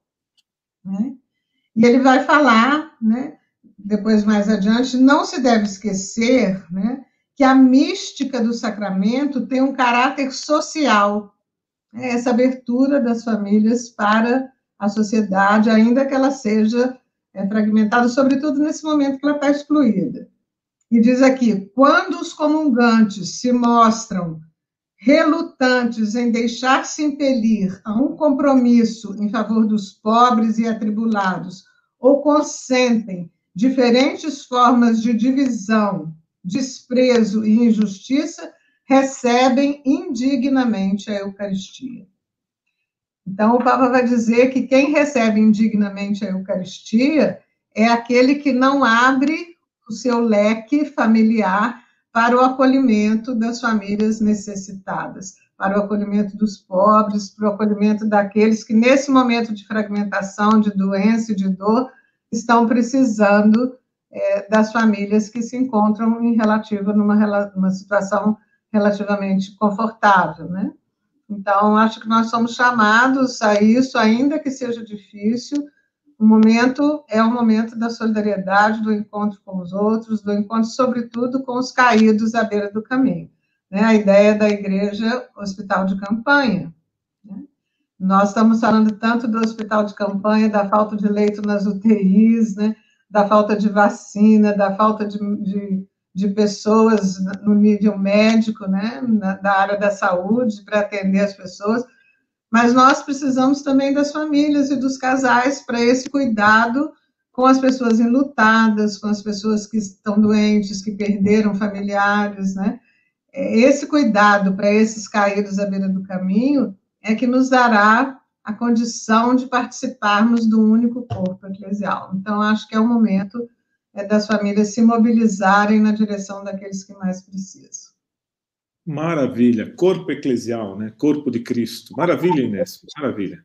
Né? E ele vai falar, né, depois mais adiante, não se deve esquecer né, que a mística do sacramento tem um caráter social, né? essa abertura das famílias para a sociedade, ainda que ela seja é, fragmentada, sobretudo nesse momento que ela está excluída. E diz aqui: quando os comungantes se mostram relutantes em deixar-se impelir a um compromisso em favor dos pobres e atribulados, ou consentem diferentes formas de divisão desprezo e injustiça, recebem indignamente a Eucaristia. Então, o Papa vai dizer que quem recebe indignamente a Eucaristia é aquele que não abre o seu leque familiar para o acolhimento das famílias necessitadas, para o acolhimento dos pobres, para o acolhimento daqueles que, nesse momento de fragmentação, de doença e de dor, estão precisando é, das famílias que se encontram em relativa numa, situação relativamente confortável, né? Então, acho que nós somos chamados a isso, ainda que seja difícil. O momento é o momento da solidariedade, do encontro com os outros, do encontro, sobretudo, com os caídos à beira do caminho. Né? A ideia da igreja hospital de campanha. Né? Nós estamos falando tanto do hospital de campanha, da falta de leito nas UTIs, né? Da falta de vacina, da falta de, de de pessoas no nível médico, né, na, da área da saúde, para atender as pessoas, mas nós precisamos também das famílias e dos casais para esse cuidado com as pessoas enlutadas, com as pessoas que estão doentes, que perderam familiares, né? Esse cuidado para esses caídos à beira do caminho é que nos dará a condição de participarmos do único corpo eclesial. Então, acho que é o momento é das famílias se mobilizarem na direção daqueles que mais precisam. Maravilha, corpo eclesial, né? Corpo de Cristo. Maravilha, Inês, maravilha.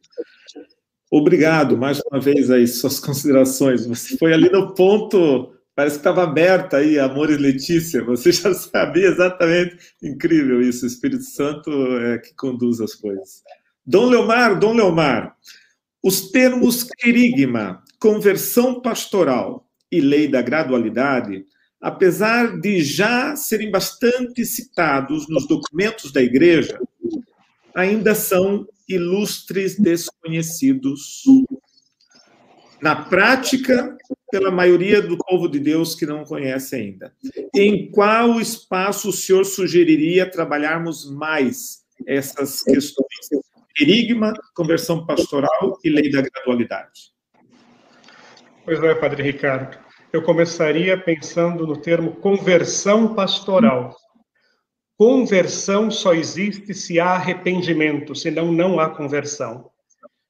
Obrigado mais uma vez aí suas considerações. Você foi ali no ponto, parece que estava aberta aí, Amor e Letícia. Você já sabia exatamente. Incrível isso. O Espírito Santo é que conduz as coisas. Dom Leomar, Dom Leomar, os termos querigma, conversão pastoral e lei da gradualidade, apesar de já serem bastante citados nos documentos da Igreja, ainda são ilustres desconhecidos. Na prática, pela maioria do povo de Deus que não conhece ainda. Em qual espaço o senhor sugeriria trabalharmos mais essas questões? Erigma, conversão pastoral e lei da gradualidade. Pois é, Padre Ricardo eu começaria pensando no termo conversão pastoral. Conversão só existe se há arrependimento, senão não há conversão.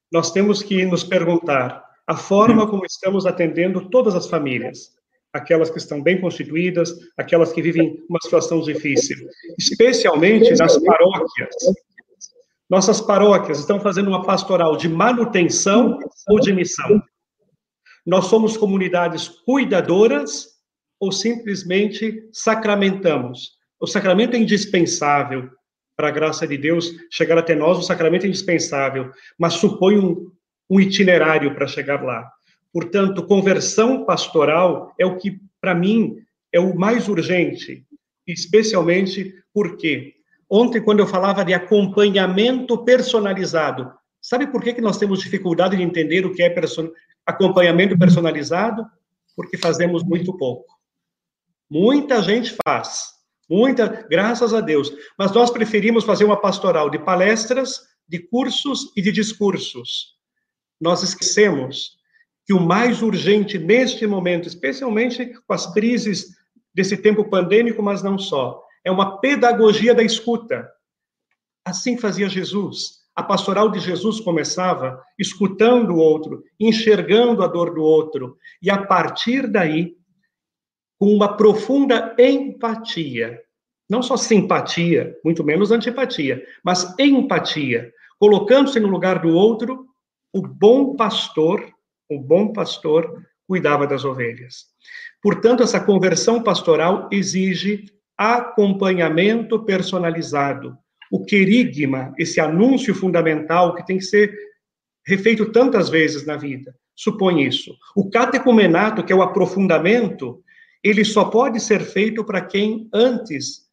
Nós temos que nos perguntar a forma como estamos atendendo todas as famílias, aquelas que estão bem constituídas, aquelas que vivem uma situação difícil, especialmente nas paróquias. Nossas paróquias estão fazendo uma pastoral de manutenção ou de missão? Nós somos comunidades cuidadoras ou simplesmente sacramentamos? O sacramento é indispensável para a graça de Deus chegar até nós, o sacramento é indispensável, mas supõe um, um itinerário para chegar lá. Portanto, conversão pastoral é o que, para mim, é o mais urgente, especialmente porque ontem, quando eu falava de acompanhamento personalizado, sabe por que, que nós temos dificuldade de entender o que é person acompanhamento personalizado, porque fazemos muito pouco. Muita gente faz, muita, graças a Deus, mas nós preferimos fazer uma pastoral de palestras, de cursos e de discursos. Nós esquecemos que o mais urgente neste momento, especialmente com as crises desse tempo pandêmico, mas não só, é uma pedagogia da escuta. Assim fazia Jesus. A pastoral de Jesus começava escutando o outro, enxergando a dor do outro, e a partir daí, com uma profunda empatia, não só simpatia, muito menos antipatia, mas empatia, colocando-se no lugar do outro, o bom pastor, o bom pastor cuidava das ovelhas. Portanto, essa conversão pastoral exige acompanhamento personalizado, o querigma, esse anúncio fundamental que tem que ser refeito tantas vezes na vida, supõe isso. O catecumenato, que é o aprofundamento, ele só pode ser feito para quem antes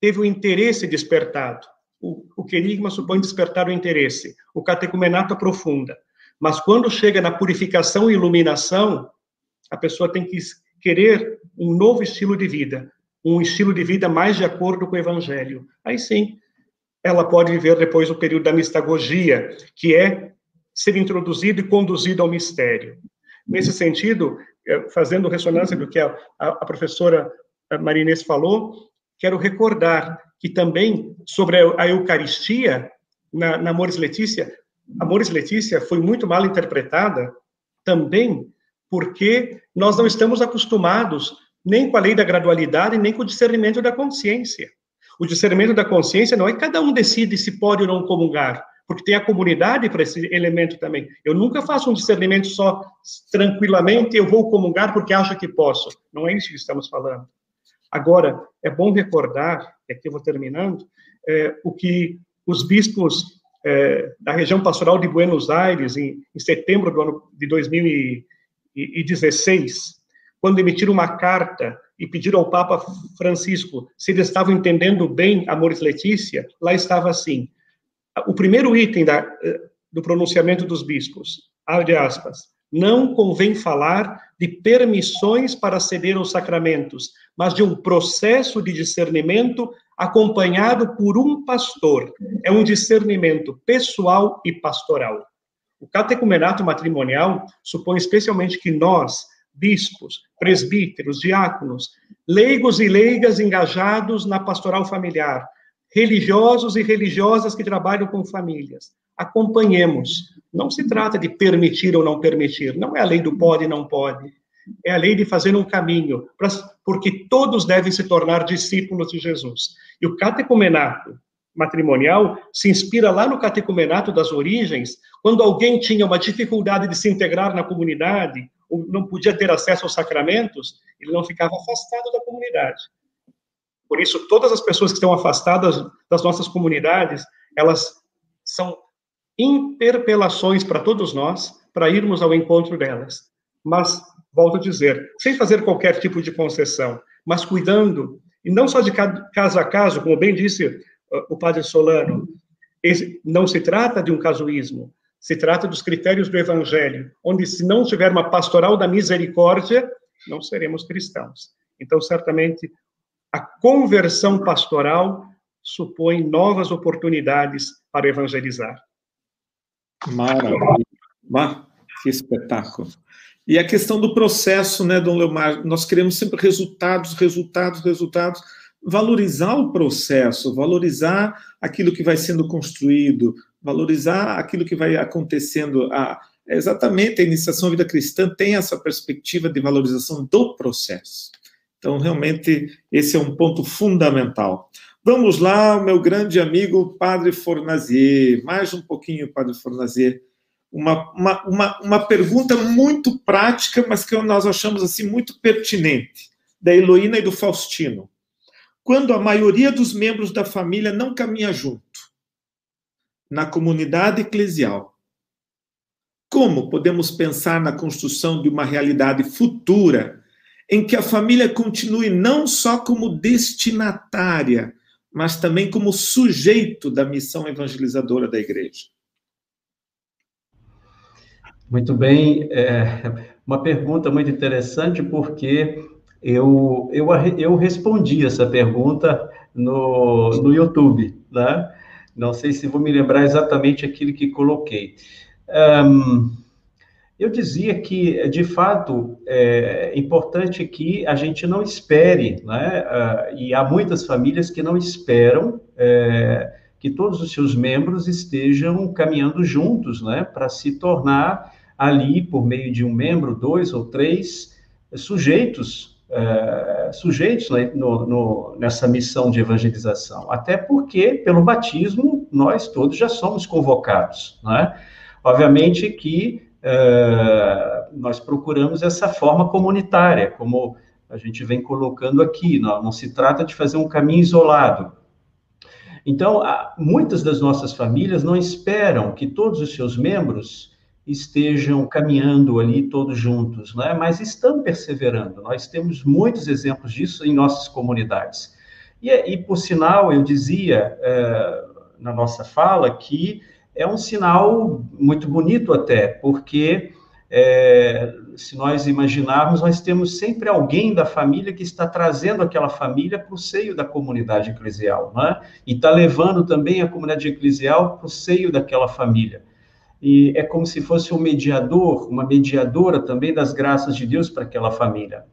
teve o interesse despertado. O, o querigma supõe despertar o interesse. O catecumenato aprofunda. Mas quando chega na purificação e iluminação, a pessoa tem que querer um novo estilo de vida, um estilo de vida mais de acordo com o evangelho. Aí sim, ela pode viver depois o período da mistagogia, que é ser introduzido e conduzido ao mistério. Nesse sentido, é, fazendo ressonância do que a, professora Marinês falou, quero recordar que também sobre a Eucaristia, na, na Amores Letícia, Amores Letícia foi muito mal interpretada também porque nós não estamos acostumados nem com a lei da gradualidade, nem com o discernimento da consciência. O discernimento da consciência não é cada um decide se pode ou não comungar, porque tem a comunidade para esse elemento também. Eu nunca faço um discernimento só tranquilamente, eu vou comungar porque acho que posso. Não é isso que estamos falando. Agora, é bom recordar, e aqui eu vou terminando, é, o que os bispos é, da região pastoral de Buenos Aires, em, em setembro do ano de 2016, quando emitiram uma carta e pediram ao Papa Francisco se eles estavam entendendo bem Amores Letícia, lá estava assim: o primeiro item da, do pronunciamento dos bispos, abre aspas, não convém falar de permissões para ceder aos sacramentos, mas de um processo de discernimento acompanhado por um pastor. É um discernimento pessoal e pastoral. O catecumenato matrimonial supõe especialmente que nós, bispos, presbíteros, diáconos, leigos e leigas engajados na pastoral familiar, religiosos e religiosas que trabalham com famílias, acompanhemos. Não se trata de permitir ou não permitir, não é a lei do pode e não pode. É a lei de fazer um caminho, porque todos devem se tornar discípulos de Jesus. E o catecumenato matrimonial se inspira lá no catecumenato das origens, quando alguém tinha uma dificuldade de se integrar na comunidade, não podia ter acesso aos sacramentos, ele não ficava afastado da comunidade. Por isso, todas as pessoas que estão afastadas das nossas comunidades, elas são interpelações para todos nós, para irmos ao encontro delas. Mas, volto a dizer, sem fazer qualquer tipo de concessão, mas cuidando, e não só de caso a caso, como bem disse uh, o padre Solano, não se trata de um casuísmo, se trata dos critérios do Evangelho, onde se não tiver uma pastoral da misericórdia, não seremos cristãos. Então, certamente, a conversão pastoral supõe novas oportunidades para evangelizar. Maravilha. Que espetáculo. E a questão do processo, né, Dom Leomar? Nós queremos sempre resultados, resultados, resultados. Valorizar o processo, valorizar aquilo que vai sendo construído, valorizar aquilo que vai acontecendo. A, exatamente, a iniciação à vida cristã tem essa perspectiva de valorização do processo. Então, realmente, esse é um ponto fundamental. Vamos lá, meu grande amigo Padre Fornazier, mais um pouquinho, Padre Fornazier. Uma, uma, uma, uma pergunta muito prática, mas que nós achamos assim muito pertinente, da Heloína e do Faustino. Quando a maioria dos membros da família não caminha junto, na comunidade eclesial, como podemos pensar na construção de uma realidade futura em que a família continue não só como destinatária, mas também como sujeito da missão evangelizadora da igreja. Muito bem, é uma pergunta muito interessante, porque eu, eu, eu respondi essa pergunta no, no YouTube, né? Não sei se vou me lembrar exatamente aquilo que coloquei. Um, eu dizia que, de fato, é importante que a gente não espere, né? e há muitas famílias que não esperam é, que todos os seus membros estejam caminhando juntos, né? Para se tornar ali, por meio de um membro, dois ou três sujeitos, é, sujeitos né? no, no, nessa missão de evangelização. Até porque, pelo batismo, nós todos já somos convocados, né? Obviamente que uh, nós procuramos essa forma comunitária, como a gente vem colocando aqui, não, não se trata de fazer um caminho isolado. Então, muitas das nossas famílias não esperam que todos os seus membros estejam caminhando ali todos juntos, né? mas estão perseverando. Nós temos muitos exemplos disso em nossas comunidades. E, e por sinal, eu dizia é, na nossa fala que é um sinal muito bonito até, porque é, se nós imaginarmos, nós temos sempre alguém da família que está trazendo aquela família para o seio da comunidade eclesial, né? e está levando também a comunidade eclesial para o seio daquela família. E é como se fosse um mediador, uma mediadora também das graças de Deus para aquela família.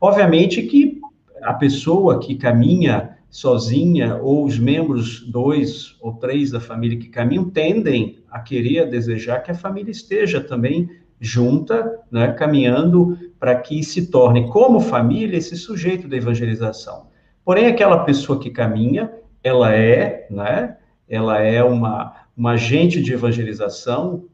Obviamente que a pessoa que caminha sozinha ou os membros dois ou três da família que caminham tendem a querer, a desejar que a família esteja também junta, né, caminhando para que se torne como família esse sujeito da evangelização. Porém, aquela pessoa que caminha, ela é, né, ela é uma, uma agente de evangelização,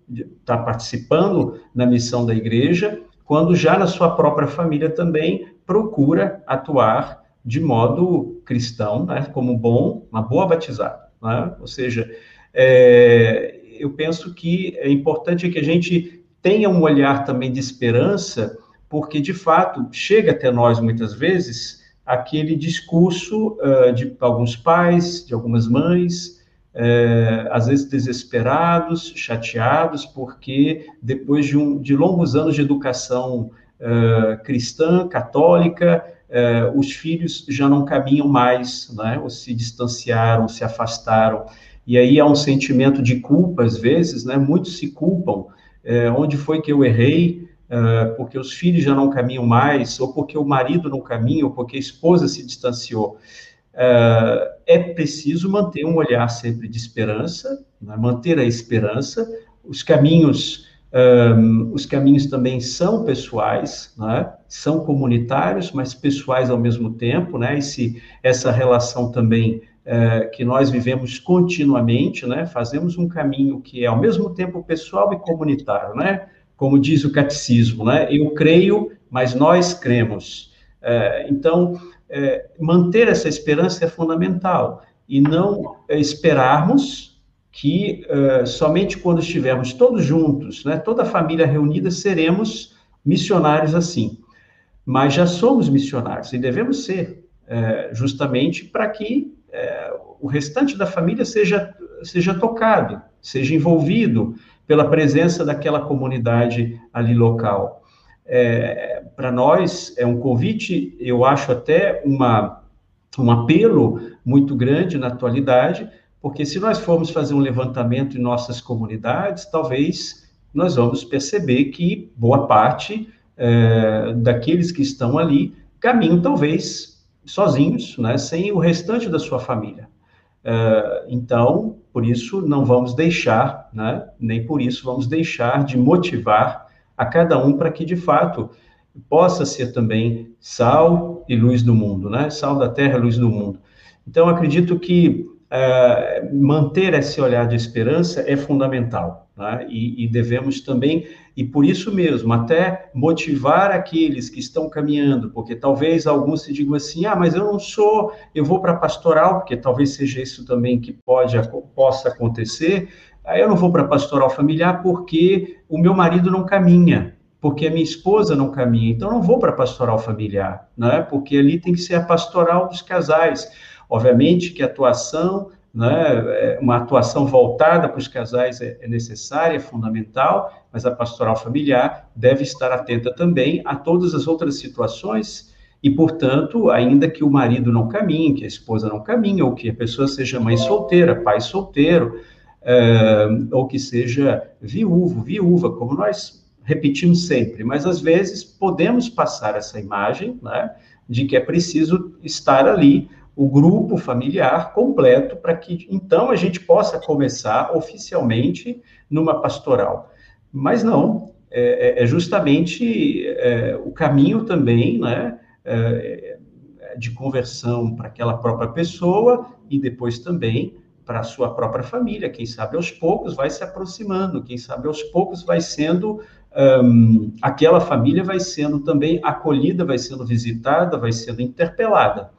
está participando na missão da igreja, quando já na sua própria família também procura atuar de modo cristão, né, como bom, uma boa batizada. Né? Ou seja, é, eu penso que é importante que a gente tenha um olhar também de esperança, porque de fato chega até nós muitas vezes aquele discurso uh, de alguns pais, de algumas mães, uh, às vezes desesperados, chateados, porque depois de, um, de longos anos de educação uh, cristã, católica, os filhos já não caminham mais, né? ou se distanciaram, se afastaram. E aí há um sentimento de culpa, às vezes, né? muitos se culpam. onde foi que eu errei? uh, porque os filhos já não caminham mais, ou porque o marido não caminha, ou porque a esposa se distanciou. Uh, é preciso manter um olhar sempre de esperança, né? manter a esperança. Os caminhos, um, os caminhos também são pessoais, né? são comunitários, mas pessoais ao mesmo tempo, né? Esse, essa relação também uh, que nós vivemos continuamente, né? Fazemos um caminho que é ao mesmo tempo pessoal e comunitário, né? como diz o catecismo, né? Eu creio, mas nós cremos. É, então, é, manter essa esperança é fundamental e não é, esperarmos que é, somente quando estivermos todos juntos, né, toda a família reunida, seremos missionários assim. Mas já somos missionários e devemos ser, é, justamente para que o restante da família seja, seja tocado, seja envolvido, pela presença daquela comunidade ali local. É, Para nós, é um convite, eu acho até uma, um apelo muito grande na atualidade, porque se nós formos fazer um levantamento em nossas comunidades, talvez nós vamos perceber que boa parte é, daqueles que estão ali caminham talvez sozinhos, né, sem o restante da sua família. É, então, por isso, não vamos deixar, né, nem por isso vamos deixar de motivar a cada um para que, de fato, possa ser também sal e luz do mundo, né? Sal da terra, luz do mundo. Então, acredito que uh, manter esse olhar de esperança é fundamental, né? e, e devemos também e por isso mesmo, até motivar aqueles que estão caminhando, porque talvez alguns se digam assim: ah, mas eu não sou, eu vou para pastoral, porque talvez seja isso também que pode, possa acontecer. Eu não vou para pastoral familiar porque o meu marido não caminha, porque a minha esposa não caminha, então não vou para pastoral familiar, né? Porque ali tem que ser a pastoral dos casais. Obviamente que a atuação né? É, uma atuação voltada para os casais é, é necessária, é fundamental, mas a pastoral familiar deve estar atenta também a todas as outras situações e, portanto, ainda que o marido não caminhe, que a esposa não caminhe, ou que a pessoa seja mãe solteira, pai solteiro, é, ou que seja viúvo, viúva, como nós repetimos sempre, mas às vezes podemos passar essa imagem, né, de que é preciso estar ali o grupo familiar completo para que então a gente possa começar oficialmente numa pastoral. Mas não, é, é, é justamente é, o caminho também, né, é, de conversão para aquela própria pessoa e depois também para a sua própria família. Quem sabe aos poucos vai se aproximando, quem sabe aos poucos vai sendo um, aquela família vai sendo também acolhida, vai sendo visitada, vai sendo interpelada.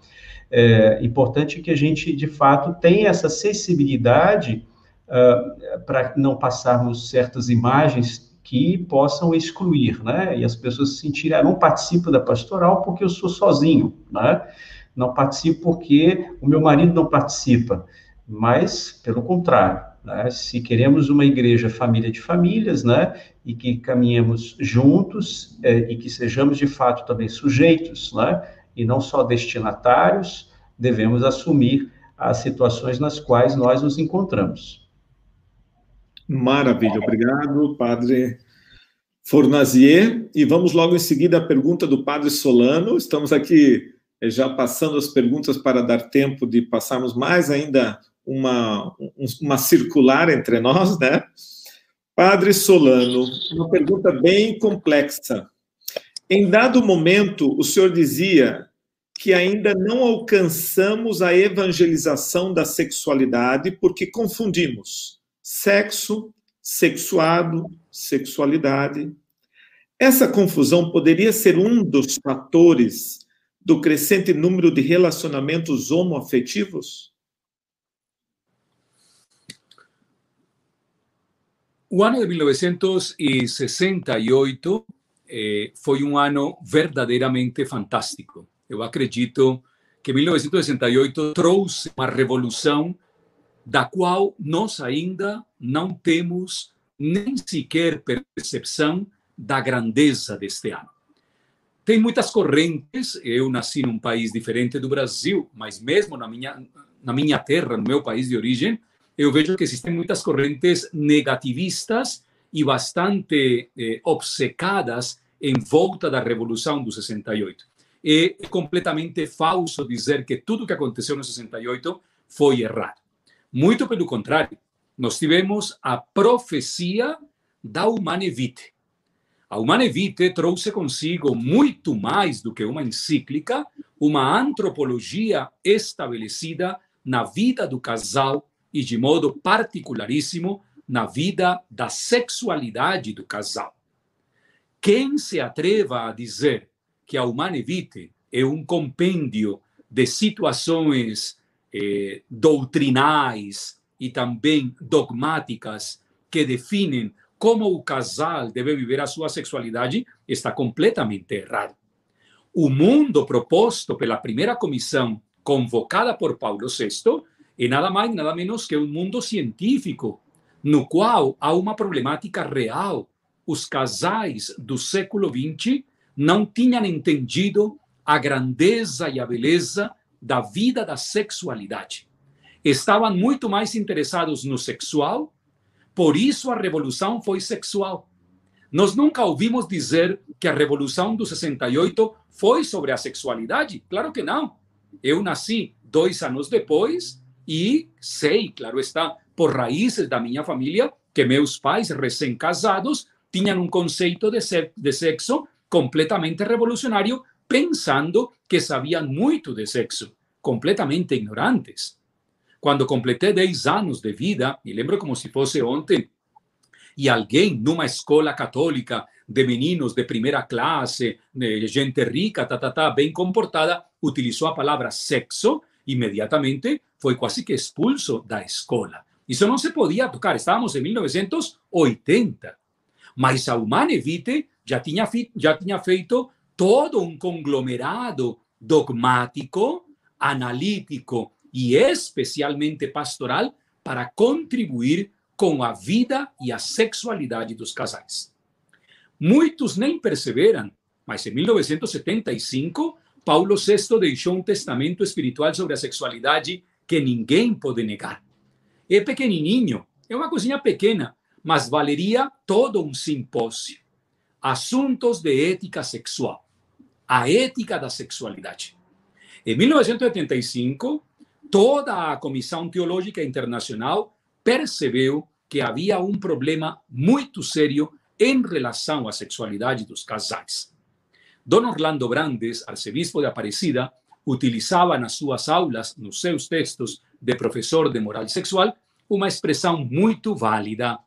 É importante que a gente, de fato, tenha essa sensibilidade uh, para não passarmos certas imagens que possam excluir, né? E as pessoas se sentirem, ah, não participo da pastoral porque eu sou sozinho, né? Não participo porque o meu marido não participa. Mas, pelo contrário, né? se queremos uma igreja família de famílias, né? E que caminhemos juntos é, e que sejamos, de fato, também sujeitos, né? e não só destinatários, devemos assumir as situações nas quais nós nos encontramos. Maravilha, obrigado, Padre Fornazier. E vamos logo em seguida à pergunta do Padre Solano. Estamos aqui eh, já passando as perguntas para dar tempo de passarmos mais ainda uma, uma circular entre nós, né? Padre Solano, uma pergunta bem complexa. Em dado momento, o senhor dizia que ainda não alcançamos a evangelização da sexualidade porque confundimos sexo, sexuado, sexualidade. Essa confusão poderia ser um dos fatores do crescente número de relacionamentos homoafetivos? O ano de 1968 eh, foi um ano verdadeiramente fantástico. Eu acredito que 1968 trouxe uma revolução da qual nós ainda não temos nem sequer percepção da grandeza deste ano. Tem muitas correntes, eu nasci num país diferente do Brasil, mas mesmo na minha, na minha terra, no meu país de origem, eu vejo que existem muitas correntes negativistas e bastante eh, obcecadas em volta da Revolução do 68. É completamente falso dizer que tudo que aconteceu no 68 foi errado. Muito pelo contrário, nós tivemos a profecia da Humane Vitae. A Humane Vitae trouxe consigo muito mais do que uma encíclica, uma antropologia estabelecida na vida do casal e, de modo particularíssimo, na vida da sexualidade do casal. Quem se atreva a dizer que a Humane Vitae é um compêndio de situações eh, doutrinais e também dogmáticas que definem como o casal deve viver a sua sexualidade está completamente errado. O mundo proposto pela primeira comissão convocada por Paulo VI é nada mais nada menos que um mundo científico, no qual há uma problemática real. Os casais do século XX não tinham entendido a grandeza e a beleza da vida da sexualidade. Estavam muito mais interessados no sexual, por isso a revolução foi sexual. Nós nunca ouvimos dizer que a revolução do 68 foi sobre a sexualidade. Claro que não. Eu nasci dois anos depois e sei, claro está, por raízes da minha família, que meus pais recém-casados tinham um conceito de, de sexo completamente revolucionário pensando que sabiam muito de sexo, completamente ignorantes. Quando completei 10 anos de vida, me lembro como se fosse ontem, e alguém numa escola católica de meninos de primeira classe, de gente rica, tá, tá, tá, bem comportada, utilizou a palavra sexo, imediatamente foi quase que expulso da escola. Isso não se podia tocar, estávamos em 1980. Mas a Humane Vitae já tinha, já feito todo um conglomerado dogmático, analítico e especialmente pastoral para contribuir com a vida e a sexualidade dos casais. Muitos nem perceberam, mas em 1975, Paulo VI deixou um testamento espiritual sobre a sexualidade que ninguém pode negar. É pequenininho, é uma coisinha pequena, mas valeria todo um simpósio. Assuntos de ética sexual a ética da sexualidade. Em 1985, toda a Comissão Teológica Internacional percebeu que havia um problema muito sério em relação à sexualidade dos casais. Dom Orlando Brandes, arcebispo de Aparecida, utilizava nas suas aulas, nos seus textos de professor de moral sexual, uma expressão muito válida.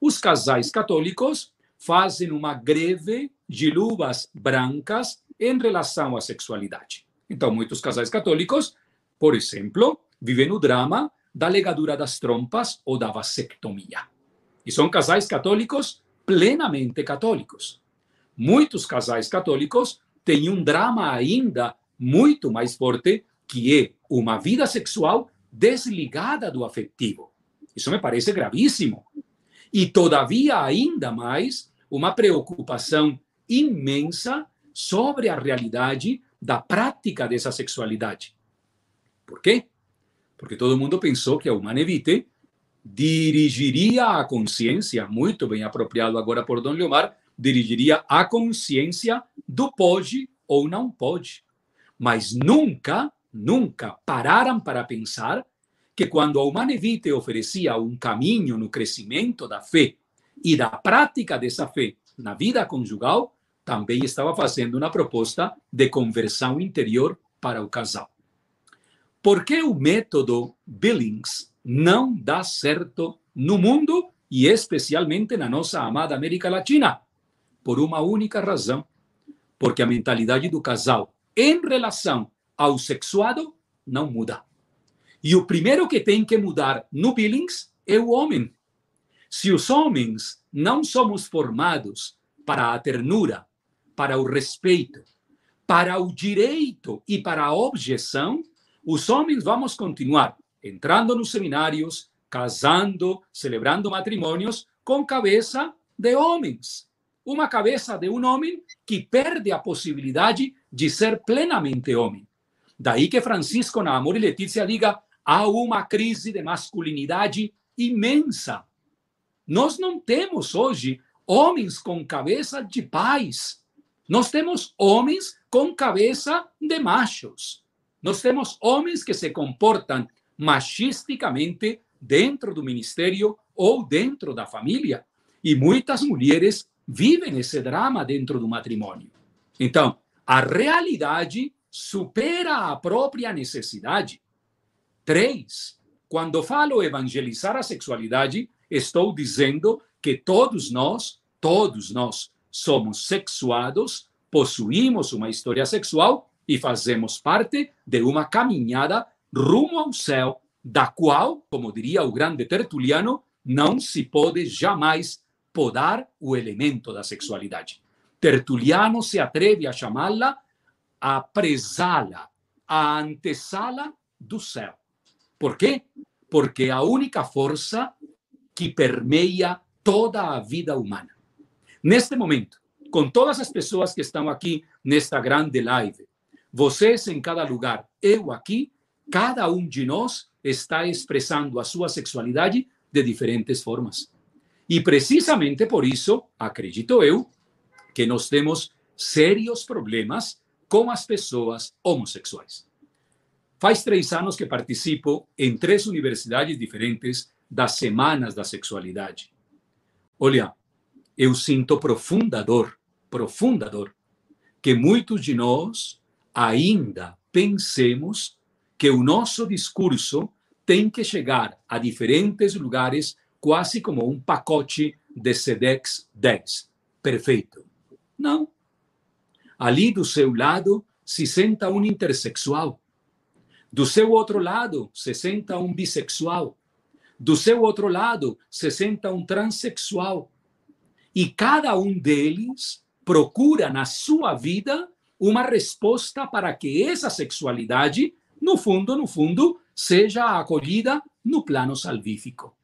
Os casais católicos fazem uma greve de luvas brancas em relação à sexualidade. Então, muitos casais católicos, por exemplo, vivem o drama da legadura das trompas ou da vasectomia. E são casais católicos plenamente católicos. Muitos casais católicos têm um drama ainda muito mais forte, que é uma vida sexual desligada do afetivo. Isso me parece gravíssimo. E, todavia, ainda mais, uma preocupação imensa sobre a realidade da prática dessa sexualidade. Por quê? Porque todo mundo pensou que a Humane Vitae dirigiria a consciência, muito bem apropriado agora por Dom Leomar, dirigiria a consciência do pode ou não pode. Mas nunca, nunca pararam para pensar que quando a Humane Vitae oferecia um caminho no crescimento da fé e da prática dessa fé na vida conjugal, também estava fazendo uma proposta de conversão interior para o casal. Por que o método Billings não dá certo no mundo e especialmente na nossa amada América Latina? Por uma única razão: porque a mentalidade do casal em relação ao sexuado não muda. E o primeiro que tem que mudar no Billings é o homem. Se os homens não somos formados para a ternura, para o respeito, para o direito e para a objeção, os homens vamos continuar entrando nos seminários, casando, celebrando matrimônios com cabeça de homens. Uma cabeça de um homem que perde a possibilidade de ser plenamente homem. Daí que Francisco, na Amor e Letícia, diga: há uma crise de masculinidade imensa. Nós não temos hoje homens com cabeça de pais. Nós temos homens com cabeça de machos. Nós temos homens que se comportam machisticamente dentro do ministério ou dentro da família. E muitas mulheres vivem esse drama dentro do matrimônio. Então, a realidade supera a própria necessidade. Três, quando falo evangelizar a sexualidade, estou dizendo que todos nós, todos nós somos sexuados possuímos uma história sexual e fazemos parte de uma caminhada rumo ao céu, da qual, como diria o grande Tertuliano, não se pode jamais podar o elemento da sexualidade. Tertuliano se atreve a chamá-la a presá-la, a antessala do céu. Por quê? Porque é a única força que permeia toda a vida humana. Neste momento, com todas as pessoas que estão aqui nesta grande live. Vocês em cada lugar, eu aqui, cada um de nós está expressando a sua sexualidade de diferentes formas. E precisamente por isso, acredito eu, que nós temos sérios problemas com as pessoas homossexuais. Faz três anos que participo em três universidades diferentes das Semanas da Sexualidade. Olha, eu sinto profunda dor profunda dor, que muitos de nós ainda pensemos que o nosso discurso tem que chegar a diferentes lugares quase como um pacote de SEDEX 10. Perfeito. Não. Ali do seu lado se senta um intersexual. Do seu outro lado se senta um bissexual. Do seu outro lado se senta um transexual. E cada um deles procura na sua vida uma resposta para que essa sexualidade, no fundo, no fundo, seja acolhida no plano salvífico.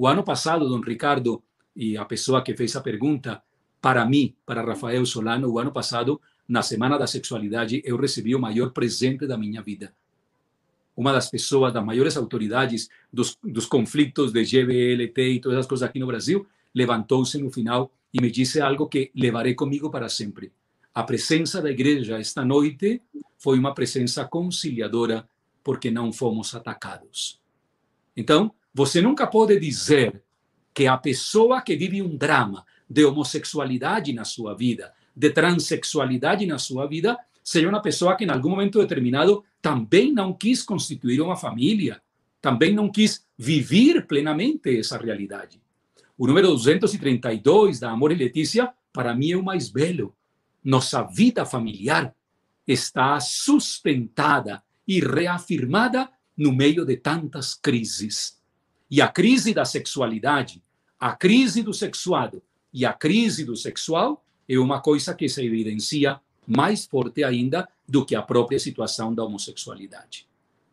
O ano passado, Dom Ricardo, e a pessoa que fez a pergunta, para mim, para Rafael Solano, o ano passado, na Semana da Sexualidade, eu recebi o maior presente da minha vida. Uma das pessoas, das maiores autoridades dos, dos conflitos de GBLT e todas as coisas aqui no Brasil, levantou-se no final e me disse algo que levarei comigo para sempre. A presença da igreja esta noite foi uma presença conciliadora porque não fomos atacados. Então, você nunca pode dizer que a pessoa que vive um drama de homossexualidade na sua vida, de transexualidade na sua vida, seja uma pessoa que em algum momento determinado também não quis constituir uma família, também não quis viver plenamente essa realidade. O número 232 da Amor e Letícia, para mim, é o mais belo. Nossa vida familiar está sustentada e reafirmada no meio de tantas crises. E a crise da sexualidade, a crise do sexuado e a crise do sexual é uma coisa que se evidencia mais forte ainda do que a própria situação da homossexualidade.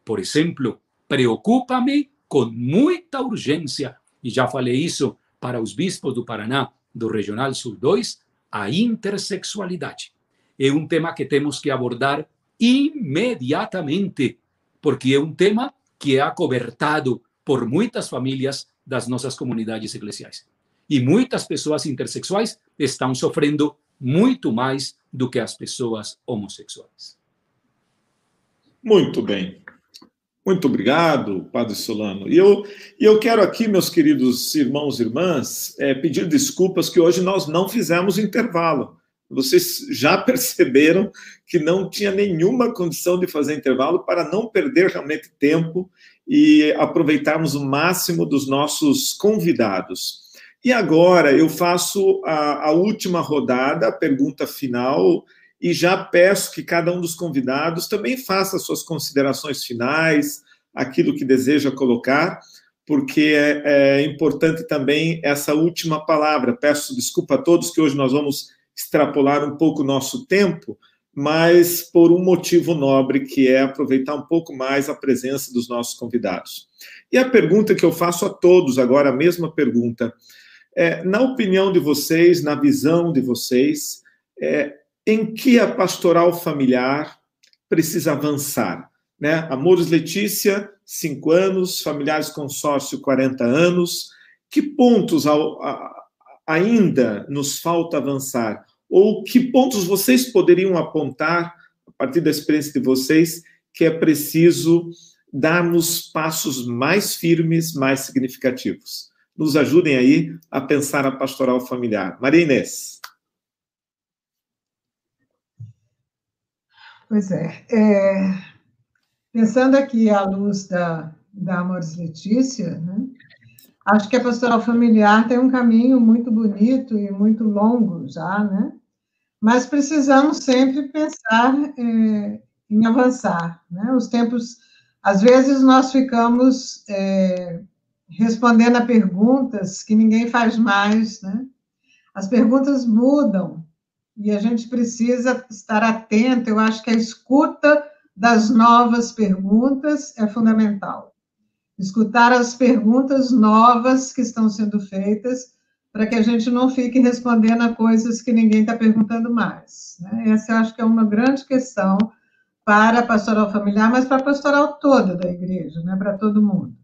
Por exemplo, preocupa-me com muita urgência, e já falei isso para os bispos do Paraná, do Regional Sul 2, a intersexualidade. É um tema que temos que abordar imediatamente, porque é um tema que é acobertado por muitas famílias das nossas comunidades eclesiais. E muitas pessoas intersexuais estão sofrendo muito mais do que as pessoas homossexuais. Muito bem. Muito obrigado, Padre Solano. E eu, eu quero aqui, meus queridos irmãos e irmãs, é, pedir desculpas que hoje nós não fizemos intervalo. Vocês já perceberam que não tinha nenhuma condição de fazer intervalo para não perder realmente tempo e aproveitarmos o máximo dos nossos convidados. E agora eu faço a, a última rodada, a pergunta final, e já peço que cada um dos convidados também faça suas considerações finais, aquilo que deseja colocar, porque é, é importante também essa última palavra. Peço desculpa a todos que hoje nós vamos extrapolar um pouco o nosso tempo, mas por um motivo nobre, que é aproveitar um pouco mais a presença dos nossos convidados. E a pergunta que eu faço a todos agora, a mesma pergunta. É, na opinião de vocês, na visão de vocês, é, em que a pastoral familiar precisa avançar? Né? Amores Letícia, cinco anos, Familiares Consórcio, 40 anos. Que pontos ao, a, ainda nos falta avançar? Ou que pontos vocês poderiam apontar, a partir da experiência de vocês, que é preciso darmos passos mais firmes, mais significativos? Nos ajudem aí a pensar a pastoral familiar. Maria Inês. Pois é, é, pensando aqui à luz da, da Amores Letícia, né, acho que a pastoral familiar tem um caminho muito bonito e muito longo já, né? Mas precisamos sempre pensar é, em avançar, né? Os tempos, às vezes nós ficamos é, respondendo a perguntas que ninguém faz mais, né? As perguntas mudam, e a gente precisa estar atento. Eu acho que a escuta das novas perguntas é fundamental. Escutar as perguntas novas que estão sendo feitas, para que a gente não fique respondendo a coisas que ninguém está perguntando mais. Né? Essa eu acho que é uma grande questão para a pastoral familiar, mas para a pastoral toda da igreja, né? para todo mundo.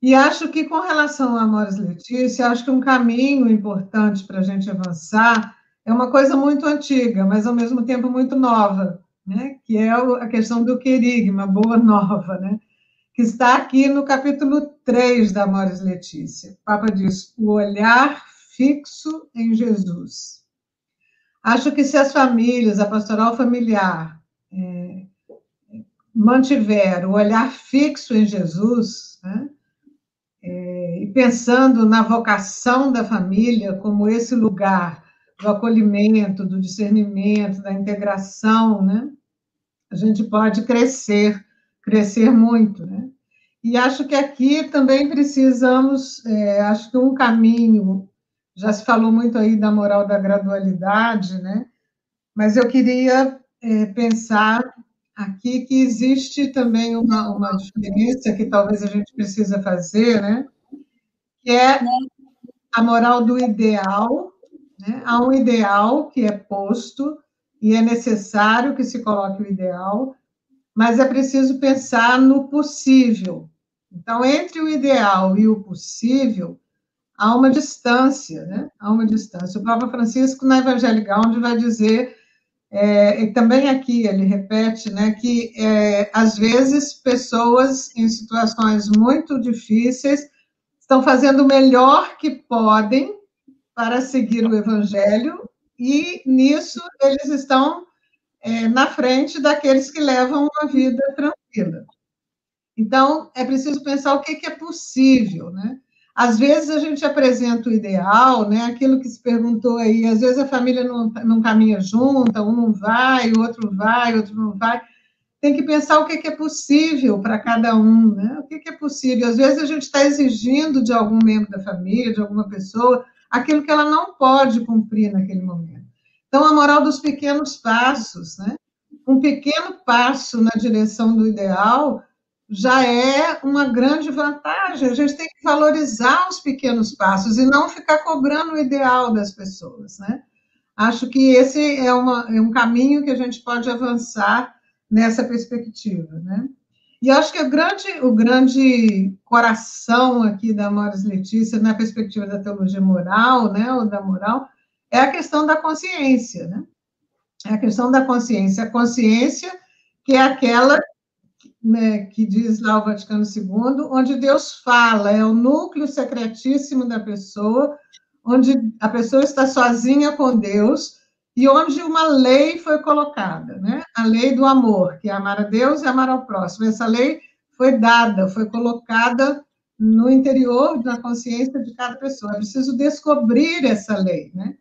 E acho que, com relação a Amores Letícia, acho que um caminho importante para a gente avançar é uma coisa muito antiga, mas ao mesmo tempo muito nova, né? que é a questão do querigma, boa nova, né? Está aqui no capítulo 3 da Amores Letícia. O Papa diz: o olhar fixo em Jesus. Acho que se as famílias, a pastoral familiar, é, mantiver o olhar fixo em Jesus, né? é, e pensando na vocação da família como esse lugar do acolhimento, do discernimento, da integração, né? A gente pode crescer, crescer muito, né? E acho que aqui também precisamos, é, acho que um caminho, já se falou muito aí da moral da gradualidade, né? Mas eu queria é, pensar aqui que existe também uma, uma diferença que talvez a gente precisa fazer, né? Que é a moral do ideal né? Há um ideal que é posto e é necessário que se coloque o ideal, mas é preciso pensar no possível. Então, entre o ideal e o possível, há uma distância, né? Há uma distância. O Papa Francisco, na Evangelho Gaudium, vai dizer, é, e também aqui ele repete, né, que é, às vezes pessoas em situações muito difíceis estão fazendo o melhor que podem para seguir o Evangelho, e nisso eles estão é, na frente daqueles que levam uma vida tranquila. Então, é preciso pensar o que, que é possível, né? Às vezes a gente apresenta o ideal, né? Aquilo que se perguntou aí, às vezes a família não, não caminha junta, um não vai, o outro vai, o outro não vai. Tem que pensar o que, é possível para cada um, né? O que é possível. Às vezes a gente está exigindo de algum membro da família, de alguma pessoa, aquilo que ela não pode cumprir naquele momento. Então, a moral dos pequenos passos, né? Um pequeno passo na direção do ideal já é uma grande vantagem. A gente tem que valorizar os pequenos passos e não ficar cobrando o ideal das pessoas, né? Acho que esse é, uma, é um caminho que a gente pode avançar nessa perspectiva, né? E acho que o grande, o grande coração aqui da Moris Letícia, na perspectiva da teologia moral, né, ou da moral, é a questão da consciência, né? É a questão da consciência. A consciência que é aquela né, que diz lá o Vaticano II, onde Deus fala, é o núcleo secretíssimo da pessoa, onde a pessoa está sozinha com Deus, e onde uma lei foi colocada, né? A lei do amor, que é amar a Deus e amar ao próximo. Essa lei foi dada, foi colocada no interior da consciência de cada pessoa. É preciso descobrir essa lei, né?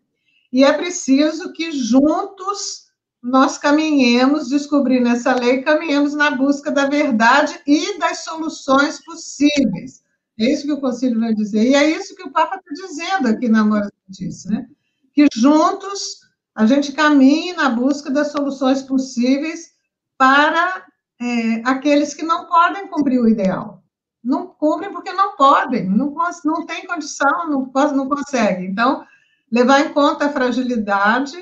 E é preciso que juntos nós caminhemos descobrindo essa lei, caminhemos na busca da verdade e das soluções possíveis. É isso que o Concílio vai dizer. E é isso que o Papa está dizendo aqui na Amor Justiça, né? Que juntos a gente caminhe na busca das soluções possíveis para é, aqueles que não podem cumprir o ideal. Não cumprem porque não podem, não, não tem condição, não, não conseguem. Então, levar em conta a fragilidade,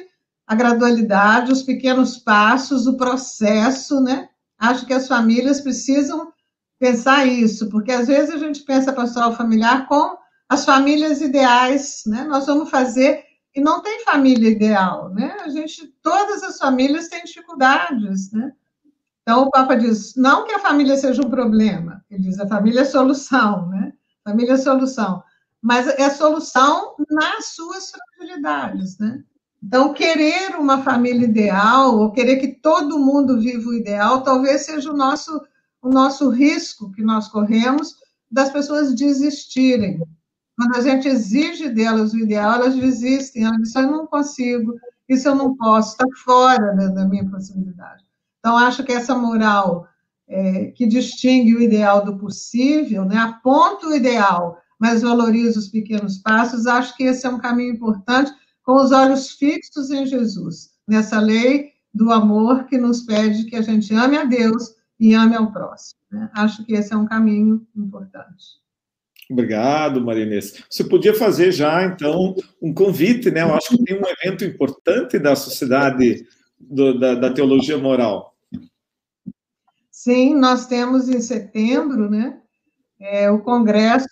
a gradualidade, os pequenos passos, o processo, né? Acho que as famílias precisam pensar isso, porque às vezes a gente pensa pastoral familiar com as famílias ideais, né? Nós vamos fazer e não tem família ideal, né? A gente, todas as famílias têm dificuldades, né? Então o Papa diz, não que a família seja um problema, ele diz a família é solução, né? Família é solução, mas é solução nas suas fragilidades, né? Então, querer uma família ideal, ou querer que todo mundo viva o ideal, talvez seja o nosso o nosso risco que nós corremos das pessoas desistirem. Quando a gente exige delas o ideal, elas desistem, elas dizem, eu não consigo, isso eu não posso, está fora da, da, minha possibilidade. Então, acho que essa moral é, que distingue o ideal do possível, né, aponta o ideal, mas valoriza os pequenos passos, acho que esse é um caminho importante, com os olhos fixos em Jesus, nessa lei do amor que nos pede que a gente ame a Deus e ame ao próximo. Né? Acho que esse é um caminho importante. Obrigado, Marinês. Você podia fazer já, então, um convite, né? Eu acho que tem um evento importante da sociedade do, da, da, teologia moral. Sim, nós temos em setembro, né? É, o Congresso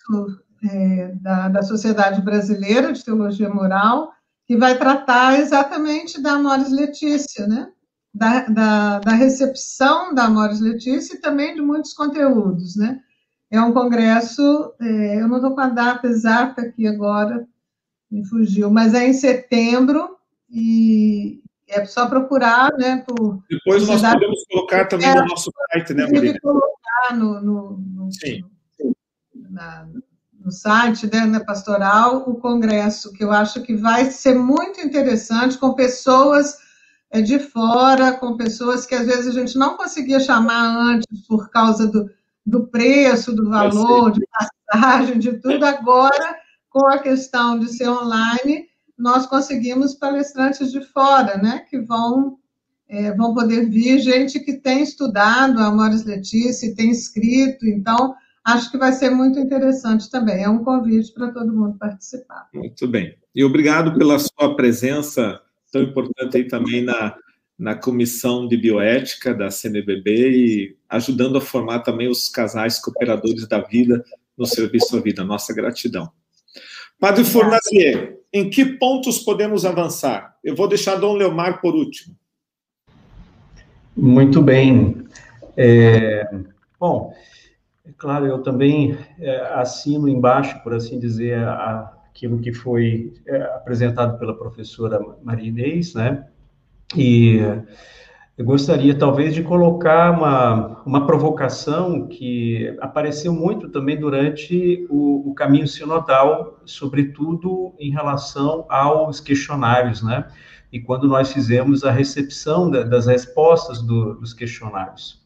é, da, da Sociedade Brasileira de Teologia Moral, que vai tratar exatamente da Amores Letícia, né? da, da, da recepção da Amores Letícia e também de muitos conteúdos, né? É um congresso, é, eu não estou com a data exata aqui agora, me fugiu, mas é em setembro e é só procurar, né? Por Depois nós podemos colocar também no nosso site, né, Maria? colocar no, no, no, Sim. Na, no site né, na pastoral o congresso, que eu acho que vai ser muito interessante, com pessoas é de fora, com pessoas que às vezes a gente não conseguia chamar antes por causa do, do preço, do valor, de passagem, de tudo. Agora, com a questão de ser online, nós conseguimos palestrantes de fora, né, que vão é, vão poder vir gente que tem estudado a Amores Letícia, tem escrito, então acho que vai ser muito interessante também. É um convite para todo mundo participar. Muito bem. E obrigado pela sua presença tão importante aí também na, na comissão de bioética da CNBB e ajudando a formar também os casais cooperadores da vida no serviço à vida. Nossa gratidão. Padre Fournazier, em que pontos podemos avançar? Eu vou deixar Dom Leomar por último. Muito bem. É, bom, é claro, eu também é, assino embaixo, por assim dizer, a, aquilo que foi é, apresentado pela professora Maria Inês, né? E eu gostaria talvez de colocar uma, uma provocação que apareceu muito também durante o, o caminho sinodal, sobretudo em relação aos questionários, né? E quando nós fizemos a recepção da, das respostas do, dos questionários.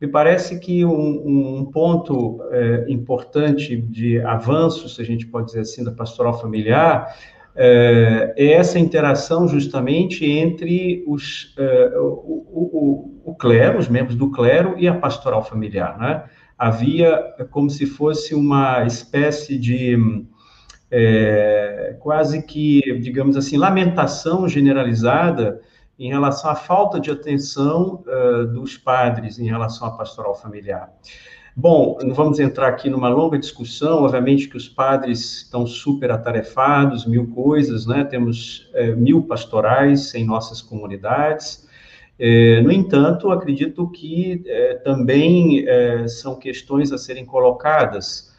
Me parece que um, um ponto é, importante de avanço, se a gente pode dizer assim, da pastoral familiar, é, é essa interação justamente entre os, é, o, o, o, clero, os membros do clero e a pastoral familiar. Né? Havia como se fosse uma espécie de é, quase que, digamos assim, lamentação generalizada em relação à falta de atenção uh, dos padres em relação à pastoral familiar. Bom, não vamos entrar aqui numa longa discussão, obviamente que os padres estão super atarefados, mil coisas, né? Temos é, mil pastorais em nossas comunidades. É, no entanto, acredito que também são questões a serem colocadas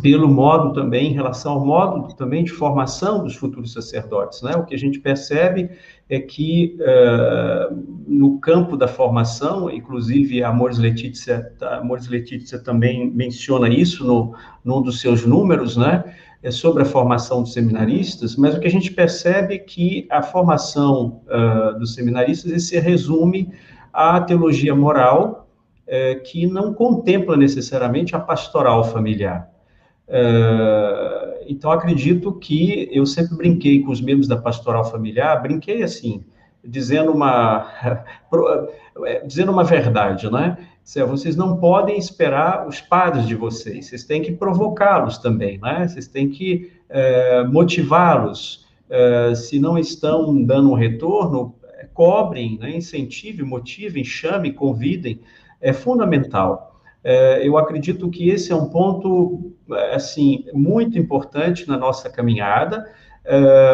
pelo modo também, em relação ao modo também de formação dos futuros sacerdotes. Né? O que a gente percebe é que uh, no campo da formação, inclusive a Amores Letícia, Amores Letícia também menciona isso no, num dos seus números, né? é sobre a formação dos seminaristas, mas o que a gente percebe é que a formação uh, dos seminaristas se resume à teologia moral, é, que não contempla necessariamente a pastoral familiar. É, então, acredito que eu sempre brinquei com os membros da pastoral familiar, brinquei assim, dizendo uma, é, dizendo uma verdade, né? Vocês não podem esperar os padres de vocês, vocês têm que provocá-los também, né? Vocês têm que é, motivá-los. Se não estão dando um retorno, cobrem, né? incentivem, motivem, chamem, convidem. É fundamental. É, eu acredito que esse é um ponto, assim, muito importante na nossa caminhada.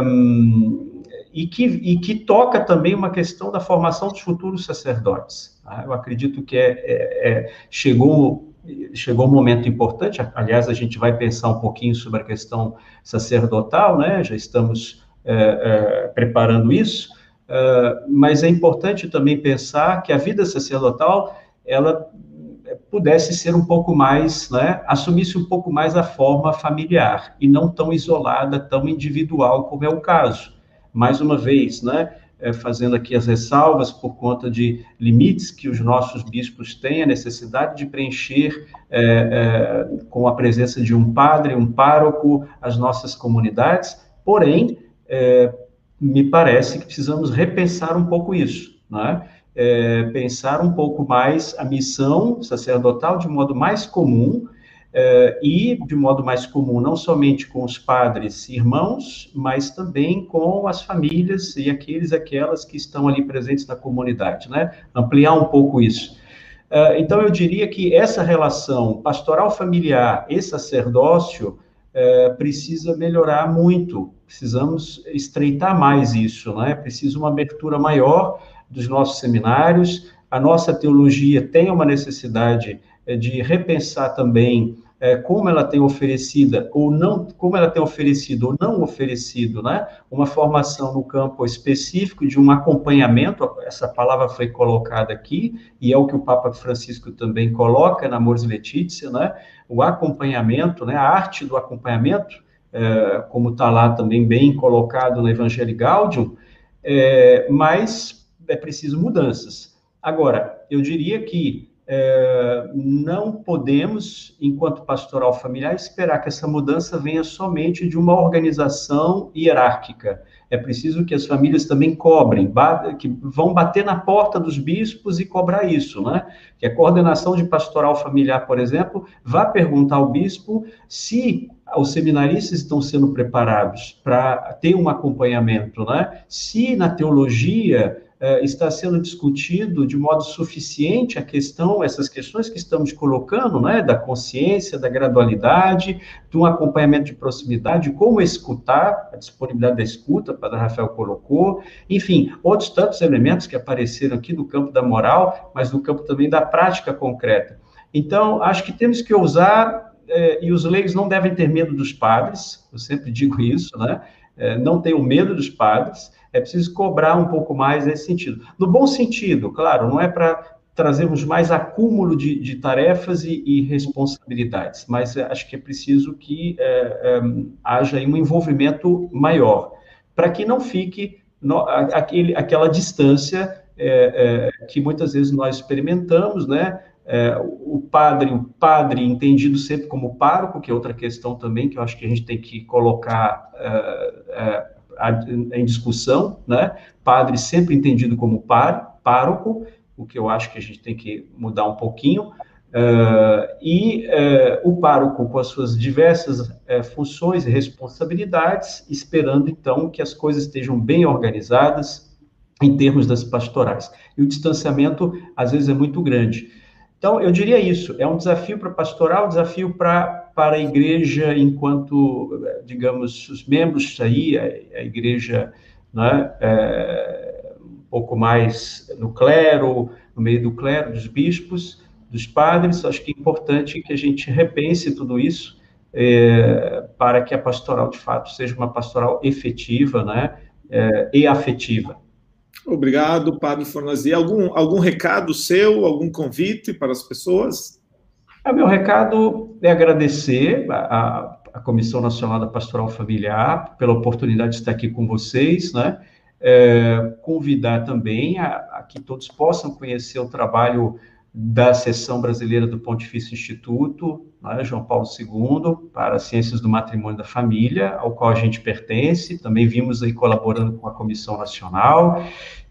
Um, e que, e que toca também uma questão da formação dos futuros sacerdotes. Tá? Eu acredito que é, é, é, chegou, chegou um momento importante, aliás, a gente vai pensar um pouquinho sobre a questão sacerdotal, né? já estamos é, é, preparando isso, é, mas é importante também pensar que a vida sacerdotal, ela pudesse ser um pouco mais, né, assumisse um pouco mais a forma familiar e não tão isolada, tão individual como é o caso mais uma vez, né, é, fazendo aqui as ressalvas por conta de limites que os nossos bispos têm, a necessidade de preencher é, é, com a presença de um padre, um pároco, as nossas comunidades, porém, é, me parece que precisamos repensar um pouco isso, né? É, pensar um pouco mais a missão sacerdotal de modo mais comum, Uh, e de modo mais comum, não somente com os padres irmãos, mas também com as famílias e aqueles aquelas que estão ali presentes na comunidade, né? Ampliar um pouco isso. Uh, então, eu diria que essa relação pastoral familiar e sacerdócio uh, precisa melhorar muito, precisamos estreitar mais isso, né? Precisa uma abertura maior dos nossos seminários, a nossa teologia tem uma necessidade é, de repensar também é, como ela tem oferecida ou não, como ela tem oferecido ou não oferecido, né, uma formação no campo específico de um acompanhamento, essa palavra foi colocada aqui, e é o que o Papa Francisco também coloca na Mors Letícia, né, o acompanhamento, né, a arte do acompanhamento, é, como está lá também bem colocado no Evangelho Gaudium, é, mas é preciso mudanças. Agora, eu diria que é, não podemos, enquanto pastoral familiar, esperar que essa mudança venha somente de uma organização hierárquica. É preciso que as famílias também cobrem, que vão bater na porta dos bispos e cobrar isso, né? Que a coordenação de pastoral familiar, por exemplo, vá perguntar ao bispo se os seminaristas estão sendo preparados para ter um acompanhamento, né? Se na teologia eh, está sendo discutido de modo suficiente a questão, essas questões que estamos colocando, né, da consciência, da gradualidade, de um acompanhamento de proximidade, como escutar, a disponibilidade da escuta, o Padre Rafael colocou, enfim, outros tantos elementos que apareceram aqui no campo da moral, mas no campo também da prática concreta. Então, acho que temos que ousar, eh, e os leigos não devem ter medo dos padres, eu sempre digo isso, né? Eh, não tenham medo dos padres, é preciso cobrar um pouco mais nesse sentido. No bom sentido, claro, não é para trazermos mais acúmulo de, de tarefas e, e, responsabilidades, mas acho que é preciso que é, é, haja um envolvimento maior, para que não fique no, aquele, aquela distância é, é, que muitas vezes nós experimentamos, né? É, o padre, o padre entendido sempre como pároco, que é outra questão também que eu acho que a gente tem que colocar é, em discussão, né? Padre sempre entendido como par, pároco, o que eu acho que a gente tem que mudar um pouquinho, uh, e uh, o pároco com as suas diversas uh, funções e responsabilidades, esperando então que as coisas estejam bem organizadas em termos das pastorais. E o distanciamento, às vezes, é muito grande. Então, eu diria isso, é um desafio para pastoral, um desafio para para a igreja enquanto, digamos, os membros aí, a, a igreja né, é, um pouco mais no clero, no meio do clero, dos bispos, dos padres, acho que é importante que a gente repense tudo isso é, para que a pastoral, de fato, seja uma pastoral efetiva né, é, e afetiva. Obrigado, Padre Fornazi. Algum, algum recado seu, algum convite para as pessoas? O meu recado é agradecer a, a, Comissão Nacional da Pastoral Familiar pela oportunidade de estar aqui com vocês, né? É, convidar também a, a, que todos possam conhecer o trabalho da seção brasileira do Pontifício Instituto, né, João Paulo II, para Ciências do Matrimônio da Família, ao qual a gente pertence. Também vimos aí colaborando com a Comissão Nacional.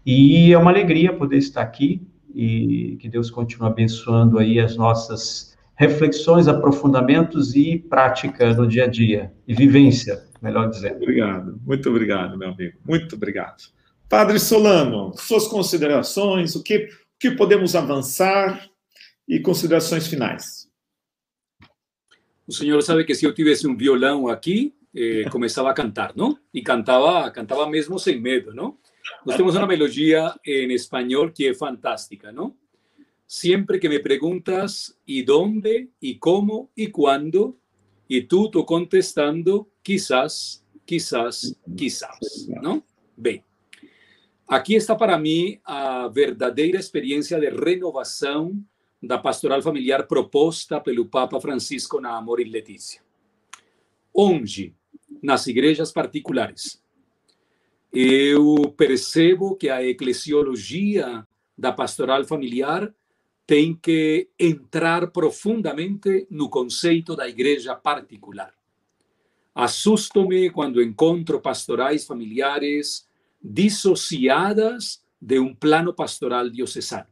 E é uma alegria poder estar aqui e que Deus continue abençoando aí as nossas reflexões, aprofundamentos e prática no dia a dia, e vivência, melhor dizendo. Obrigado, muito obrigado, meu amigo, muito obrigado. Padre Solano, suas considerações, o que, o que podemos avançar e considerações finais. O senhor sabe que se eu tivesse um violão aqui, eh, começava a cantar, não? E cantava, cantava mesmo sem medo, não? Nós temos uma melodia em espanhol que é fantástica, não? Siempre que me preguntas y dónde y cómo y cuándo, y tú tú contestando quizás, quizás, quizás, ¿no? Bem, aqui está para mim a verdadeira experiência de renovação da pastoral familiar proposta pelo Papa Francisco na Amor e Letícia. Onde? Nas igrejas particulares. Eu percebo que a eclesiologia da pastoral familiar tem que entrar profundamente no conceito da igreja particular. Assusto-me quando encontro pastorais familiares dissociadas de um plano pastoral diocesano,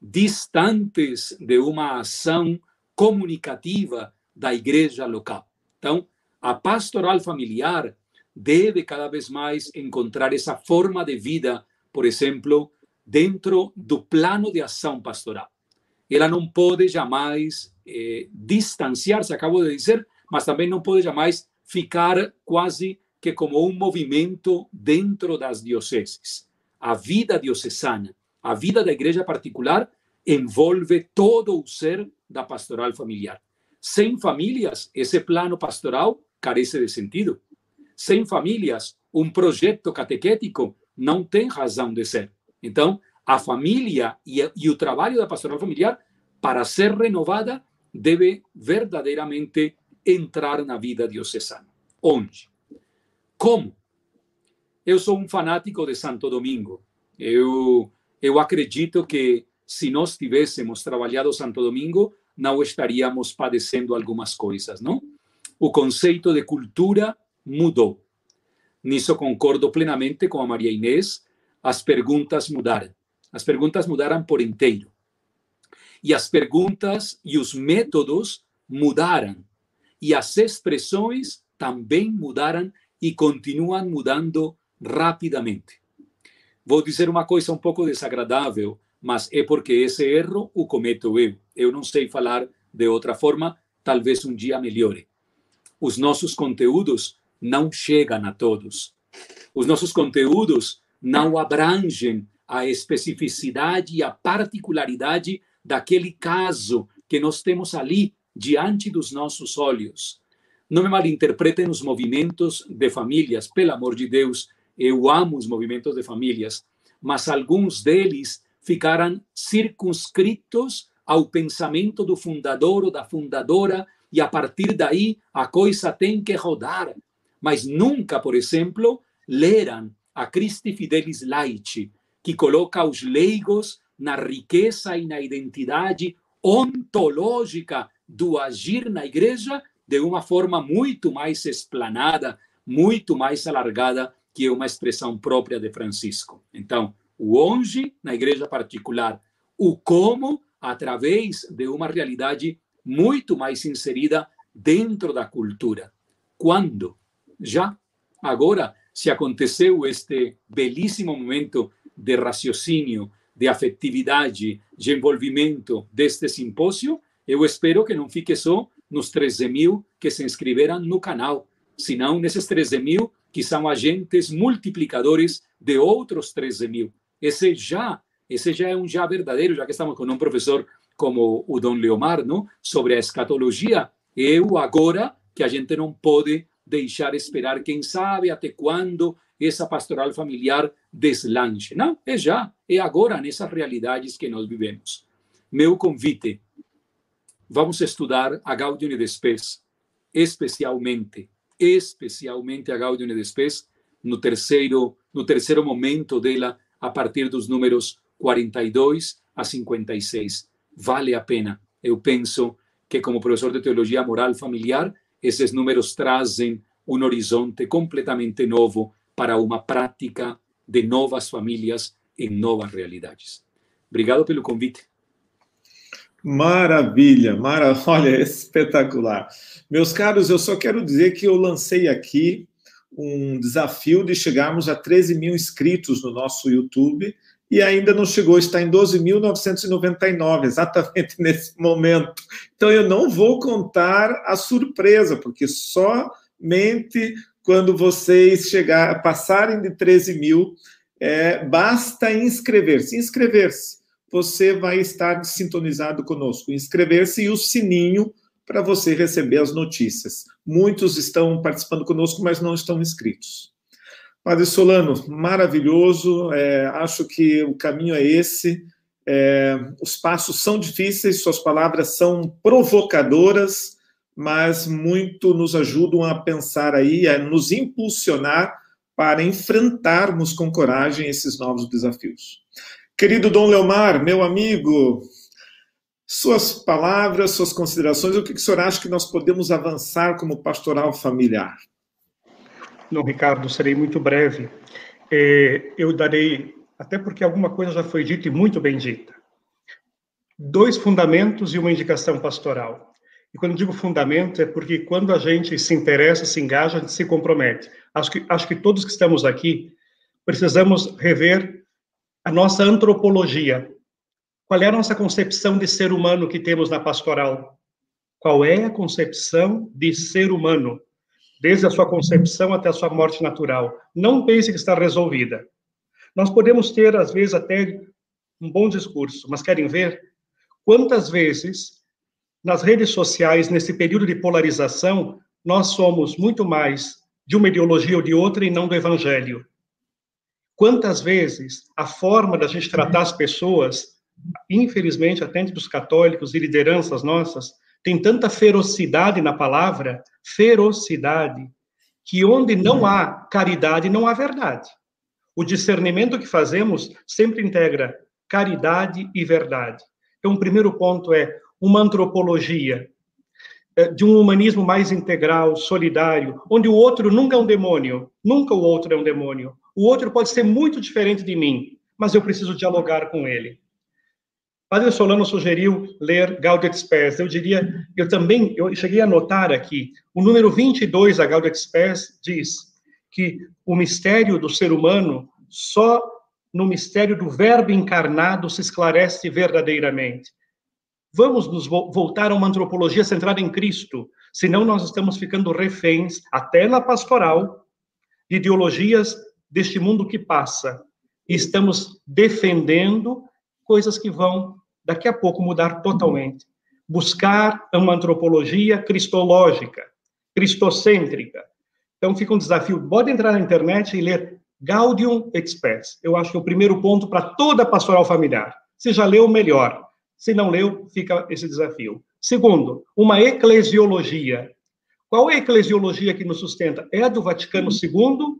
distantes de uma ação comunicativa da igreja local. Então, a pastoral familiar deve cada vez mais encontrar essa forma de vida, por exemplo, dentro do plano de ação pastoral. Ela não pode jamais eh, distanciar-se, acabo de dizer, mas também não pode jamais ficar quase que como um movimento dentro das dioceses. A vida diocesana, a vida da igreja particular, envolve todo o ser da pastoral familiar. Sem famílias, esse plano pastoral carece de sentido. Sem famílias, um projeto catequético não tem razão de ser. Então, a família e, e o trabalho da pastoral familiar, para ser renovada, deve verdadeiramente entrar na vida diocesana. Onde? Como? Eu sou um fanático de Santo Domingo. Eu, eu acredito que se nós tivéssemos trabalhado Santo Domingo, não estaríamos padecendo algumas coisas, não? O conceito de cultura mudou. Nisso concordo plenamente com a Maria Inês. As perguntas mudaram. As perguntas mudaram por inteiro. E as perguntas e os métodos mudaram. E as expressões também mudaram e continuam mudando rapidamente. Vou dizer uma coisa um pouco desagradável, mas é porque esse erro o cometo eu. Eu não sei falar de outra forma, talvez um dia melhore. Os nossos conteúdos não chegam a todos. Os nossos conteúdos não abrangem a especificidade e a particularidade daquele caso que nós temos ali diante dos nossos olhos. Não me malinterpretem os movimentos de famílias, pelo amor de Deus, eu amo os movimentos de famílias, mas alguns deles ficaram circunscritos ao pensamento do fundador ou da fundadora e a partir daí a coisa tem que rodar. Mas nunca, por exemplo, leram a Christi Fidelis Laici, que coloca os leigos na riqueza e na identidade ontológica do agir na igreja de uma forma muito mais explanada, muito mais alargada que uma expressão própria de Francisco. Então, o onde na igreja particular, o como através de uma realidade muito mais inserida dentro da cultura. Quando? Já. Agora, se aconteceu este belíssimo momento de raciocínio, de afetividade, de envolvimento deste simpósio, eu espero que não fique só nos 13 mil que se inscreveram no canal, senão nesses 13 mil que são agentes multiplicadores de outros 13 mil. Esse já, esse já é um já verdadeiro, já que estamos com um professor como o Dom Leomar, não? sobre a escatologia. Eu agora que a gente não pode deixar esperar, quem sabe até quando essa pastoral familiar deslanche. Não, é já, é agora, nessas realidades que nós vivemos. Meu convite, vamos estudar a Gaudium et Spes, especialmente, especialmente a Gaudium et Spes, no terceiro, no terceiro momento dela, a partir dos números 42 a 56. vale a pena. Eu penso que, como professor de teologia moral familiar, esses números trazem um horizonte completamente novo para uma prática de novas famílias em novas realidades. Obrigado pelo convite. Maravilha, maravilha, olha, espetacular. Meus caros, eu só quero dizer que eu lancei aqui um desafio de chegarmos a 13 mil inscritos no nosso YouTube e ainda não chegou, está em 12.999, exatamente nesse momento. Então eu não vou contar a surpresa, porque somente quando vocês chegar, passarem de 13 mil, é, basta inscrever-se. Inscrever-se, você vai estar sintonizado conosco. Inscrever-se e o sininho para você receber as notícias. Muitos estão participando conosco, mas não estão inscritos. Padre Solano, maravilhoso. É, acho que o caminho é esse. É, os passos são difíceis, suas palavras são provocadoras, mas muito nos ajudam a pensar aí, a nos impulsionar para enfrentarmos com coragem esses novos desafios. Querido Dom Leomar, meu amigo, suas palavras, suas considerações, o que o senhor acha que nós podemos avançar como pastoral familiar? Não, Ricardo, serei muito breve. É, eu darei, até porque alguma coisa já foi dita e muito bem dita, dois fundamentos e uma indicação pastoral. E quando digo fundamento, é porque quando a gente se interessa, se engaja, a gente se compromete. Acho que, acho que todos que estamos aqui precisamos rever a nossa antropologia. Qual é a nossa concepção de ser humano que temos na pastoral? Qual é a concepção de ser humano? Desde a sua concepção até a sua morte natural. Não pense que está resolvida. Nós podemos ter, às vezes, até um bom discurso, mas querem ver quantas vezes nas redes sociais, nesse período de polarização, nós somos muito mais de uma ideologia ou de outra e não do evangelho. Quantas vezes a forma da gente tratar as pessoas, infelizmente, até entre os católicos e lideranças nossas, tem tanta ferocidade na palavra, ferocidade, que onde não há caridade, não há verdade. O discernimento que fazemos sempre integra caridade e verdade. Então, o primeiro ponto é uma antropologia eh, de um humanismo mais integral, solidário, onde o outro nunca é um demônio, nunca o outro é um demônio. O outro pode ser muito diferente de mim, mas eu preciso dialogar com ele. Padre Solano sugeriu ler Gaudium Spes. Eu diria, eu também, eu cheguei a notar aqui, o número 22 da Gaudium Spes diz que o mistério do ser humano só no mistério do verbo encarnado se esclarece verdadeiramente. Vamos nos voltar a uma antropologia centrada em Cristo, senão nós estamos ficando reféns, até na pastoral, de ideologias deste mundo que passa. E estamos defendendo coisas que vão, daqui a pouco, mudar totalmente. Buscar uma antropologia cristológica, cristocêntrica. Então, fica um desafio. Pode entrar na internet e ler Gaudium Express. Eu acho que é o primeiro ponto para toda pastoral familiar. Se já leu, melhor. Se não leu, fica esse desafio. Segundo, uma eclesiologia. Qual é a eclesiologia que nos sustenta? É a do Vaticano II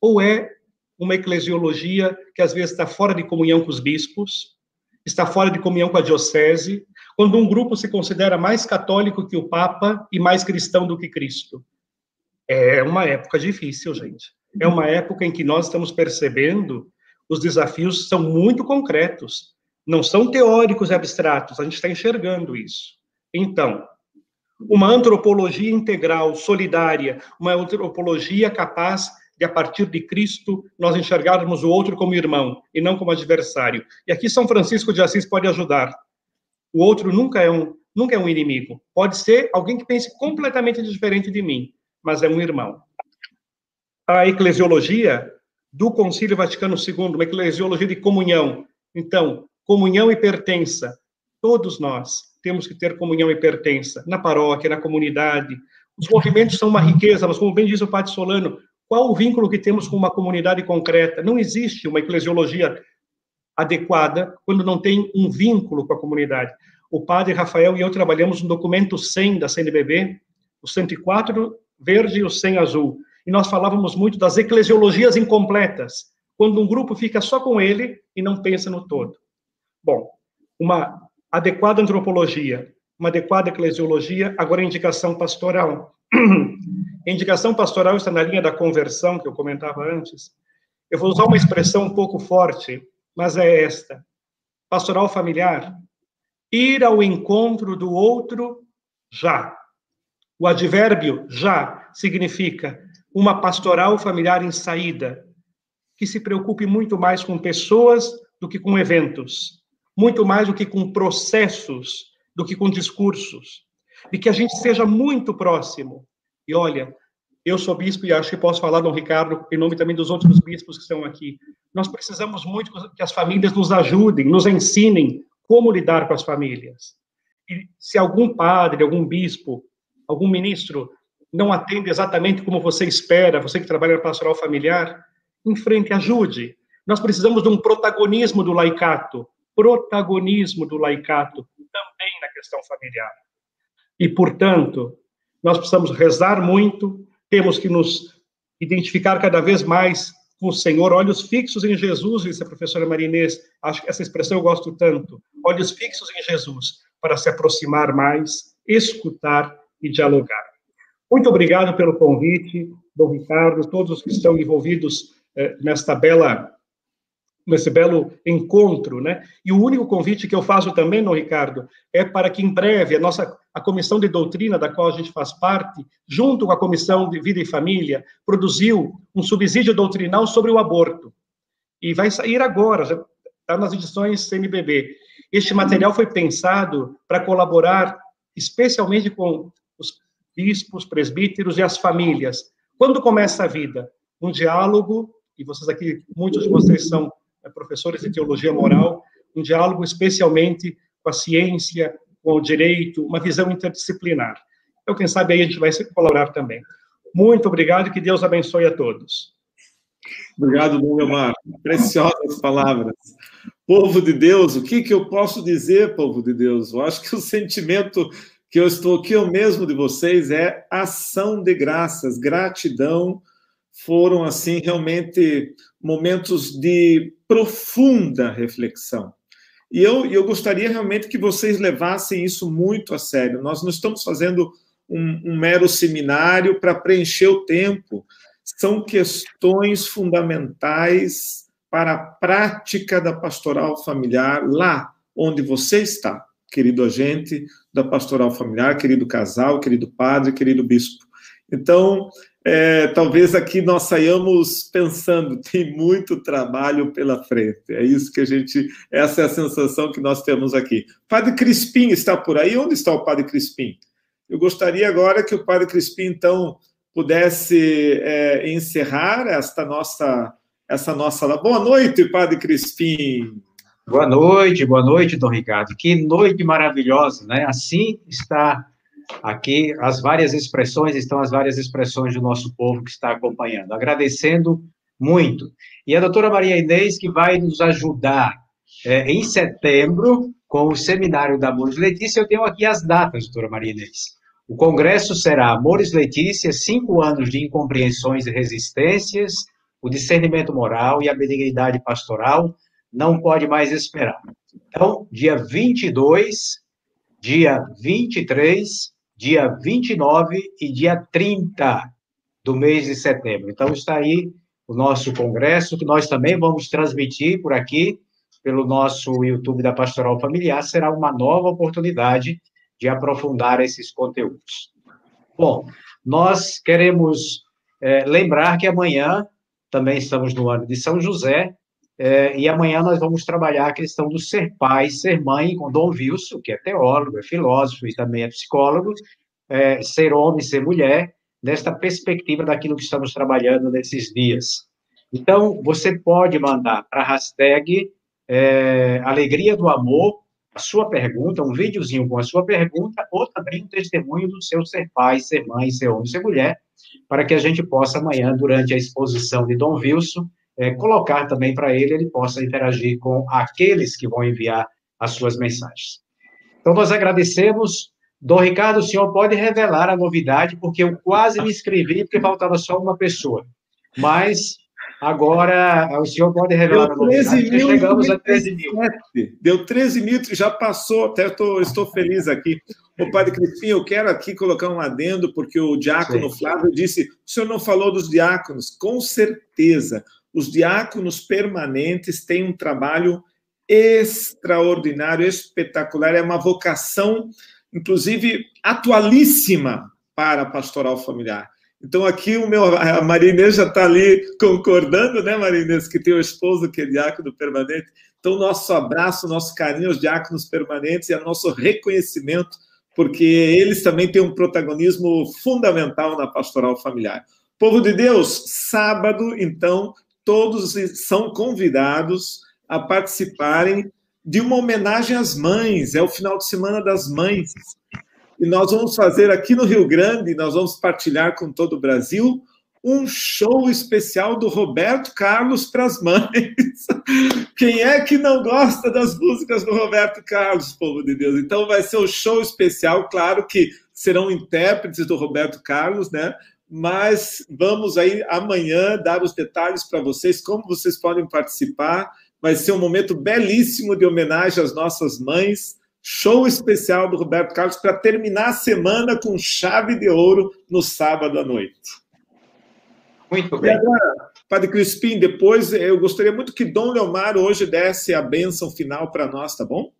ou é uma eclesiologia que às vezes está fora de comunhão com os bispos, está fora de comunhão com a diocese, quando um grupo se considera mais católico que o Papa e mais cristão do que Cristo? É uma época difícil, gente. É uma época em que nós estamos percebendo os desafios são muito concretos não são teóricos e abstratos, a gente está enxergando isso. Então, uma antropologia integral, solidária, uma antropologia capaz de, a partir de Cristo, nós enxergarmos o outro como irmão e não como adversário. E aqui São Francisco de Assis pode ajudar. O outro nunca é um, nunca é um inimigo. Pode ser alguém que pense completamente diferente de mim, mas é um irmão. A eclesiologia do Concílio Vaticano II, uma eclesiologia de comunhão. Então, comunhão e pertença. Todos nós temos que ter comunhão e pertença na paróquia, na comunidade. Os movimentos são uma riqueza, mas como bem diz o Padre Solano, qual o vínculo que temos com uma comunidade concreta? Não existe uma eclesiologia adequada quando não tem um vínculo com a comunidade. O padre Rafael e eu trabalhamos no documento 100 da CNBB, o 104 verde e o 100 azul. E nós falávamos muito das eclesiologias incompletas, quando um grupo fica só com ele e não pensa no todo. Bom, uma adequada antropologia, uma adequada eclesiologia, agora indicação pastoral. A indicação pastoral está na linha da conversão, que eu comentava antes. Eu vou usar uma expressão um pouco forte, mas é esta. Pastoral familiar, ir ao encontro do outro já. O advérbio já significa uma pastoral familiar em saída, que se preocupe muito mais com pessoas do que com eventos, muito mais do que com processos, do que com discursos, e que a gente seja muito próximo. E olha, eu sou bispo e acho que posso falar, Dom Ricardo, em nome também dos outros bispos que estão aqui. Nós precisamos muito que as famílias nos ajudem, nos ensinem como lidar com as famílias. E se algum padre, algum bispo, algum ministro não atende exatamente como você espera, você que trabalha na pastoral familiar, enfrente, ajude. Nós precisamos de um protagonismo do laicato, protagonismo do laicato também na questão familiar. E, portanto, nós precisamos rezar muito, temos que nos identificar cada vez mais com o Senhor, olhos fixos em Jesus, disse a professora Marinês, acho que essa expressão eu gosto tanto, olhos fixos em Jesus, para se aproximar mais, escutar e dialogar. Muito obrigado pelo convite, Dom Ricardo, todos os que estão envolvidos eh, nesta bela nesse belo encontro, né? E o único convite que eu faço também, não, Ricardo, é para que em breve a nossa a comissão de doutrina da qual a gente faz parte, junto com a comissão de vida e família, produziu um subsídio doutrinal sobre o aborto. E vai sair agora, já está nas edições CNBB. Este material foi pensado para colaborar especialmente com os bispos, presbíteros e as famílias. Quando começa a vida? Um diálogo, e vocês aqui, muitos de vocês são é, professores de teologia moral, um diálogo especialmente com a ciência, com o direito, uma visão interdisciplinar. Então, quem sabe aí a gente vai colaborar também. Muito obrigado e que Deus abençoe a todos. Obrigado, Dom Leomar. Preciosas palavras. Povo de Deus, o que, que eu posso dizer, povo de Deus? Eu acho que o sentimento que eu estou aqui, eu mesmo de vocês, é ação de graças, gratidão. Foram, assim, realmente momentos de profunda reflexão. E eu, eu gostaria realmente que vocês levassem isso muito a sério. Nós não estamos fazendo um, um mero seminário para preencher o tempo. São questões fundamentais para a prática da pastoral familiar lá onde você está, querido agente da pastoral familiar, querido casal, querido padre, querido bispo. Então, é, talvez aqui nós saiamos pensando, tem muito trabalho pela frente. É isso que a gente, essa é a sensação que nós temos aqui. Padre Crispim está por aí? Onde está o Padre Crispim? Eu gostaria agora que o Padre Crispim, então, pudesse é, encerrar esta nossa, essa nossa. Boa noite, Padre Crispim. Boa noite, boa noite, Dom Ricardo. Que noite maravilhosa, né? Assim está Aqui, as várias expressões, estão as várias expressões do nosso povo que está acompanhando. Agradecendo muito. E a doutora Maria Inês, que vai nos ajudar é, em setembro com o seminário da Amores Letícia. Eu tenho aqui as datas, doutora Maria Inês. O congresso será Amores Letícia, cinco anos de incompreensões e resistências, o discernimento moral e a benignidade pastoral. Não pode mais esperar. Então, dia 22, dia 23 dia 29 e dia 30 do mês de setembro. Então, está aí o nosso congresso, que nós também vamos transmitir por aqui, pelo nosso YouTube da Pastoral Familiar. Será uma nova oportunidade de aprofundar esses conteúdos. Bom, nós queremos é, lembrar que amanhã, também estamos no ano de São José, é, e amanhã nós vamos trabalhar a questão do ser pai, ser mãe, com Dom Wilson, que é teólogo, é filósofo e também é psicólogo, é, ser homem, ser mulher, nesta perspectiva daquilo que estamos trabalhando nesses dias. Então, você pode mandar para a hashtag é, Alegria do Amor a sua pergunta, um videozinho com a sua pergunta, ou também um testemunho do seu ser pai, ser mãe, ser homem, ser mulher, para que a gente possa amanhã, durante a exposição de Dom Wilson, é, colocar também para ele, ele possa interagir com aqueles que vão enviar as suas mensagens. Então, nós agradecemos. Dom Ricardo, o senhor pode revelar a novidade, porque eu quase me inscrevi, porque faltava só uma pessoa. Mas Agora, o senhor pode revelar Deu 13 mil. Chegamos a 13 mil. Deu 13 mil, já passou, até tô, estou feliz aqui. O padre Crispim, eu quero aqui colocar um adendo, porque o diácono Sim. Flávio disse: o senhor não falou dos diáconos. Com certeza, os diáconos permanentes têm um trabalho extraordinário, espetacular, é uma vocação, inclusive, atualíssima para a pastoral familiar. Então, aqui o meu, a Marinês já está ali concordando, né, Marinês, que tem o esposo que é diácono permanente. Então, nosso abraço, nosso carinho aos diáconos permanentes e a nosso reconhecimento, porque eles também têm um protagonismo fundamental na pastoral familiar. Povo de Deus, sábado, então, todos são convidados a participarem de uma homenagem às mães. É o final de semana das mães. E nós vamos fazer aqui no Rio Grande, nós vamos partilhar com todo o Brasil um show especial do Roberto Carlos para as mães. Quem é que não gosta das músicas do Roberto Carlos, povo de Deus? Então vai ser um show especial, claro que serão intérpretes do Roberto Carlos, né? Mas vamos aí amanhã dar os detalhes para vocês, como vocês podem participar. Vai ser um momento belíssimo de homenagem às nossas mães Show especial do Roberto Carlos para terminar a semana com chave de ouro no sábado à noite. Muito bem. Agora, Padre Crispim, depois eu gostaria muito que Dom Leomar hoje desse a bênção final para nós, tá bom?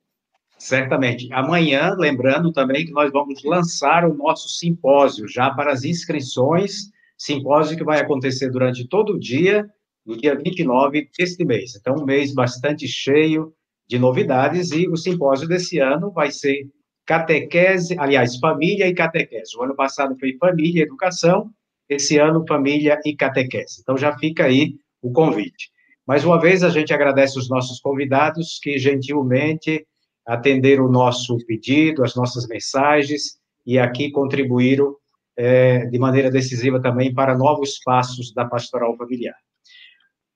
Certamente. Amanhã, lembrando também que nós vamos lançar o nosso simpósio já para as inscrições, simpósio que vai acontecer durante todo o dia, no dia 29 deste mês. Então, um mês bastante cheio de novidades e o simpósio desse ano vai ser catequese, aliás, família e catequese. O ano passado foi família e educação, esse ano família e catequese. Então já fica aí o convite. Mais uma vez a gente agradece os nossos convidados que gentilmente atenderam o nosso pedido, as nossas mensagens e aqui contribuíram é, de maneira decisiva também para novos passos da pastoral familiar.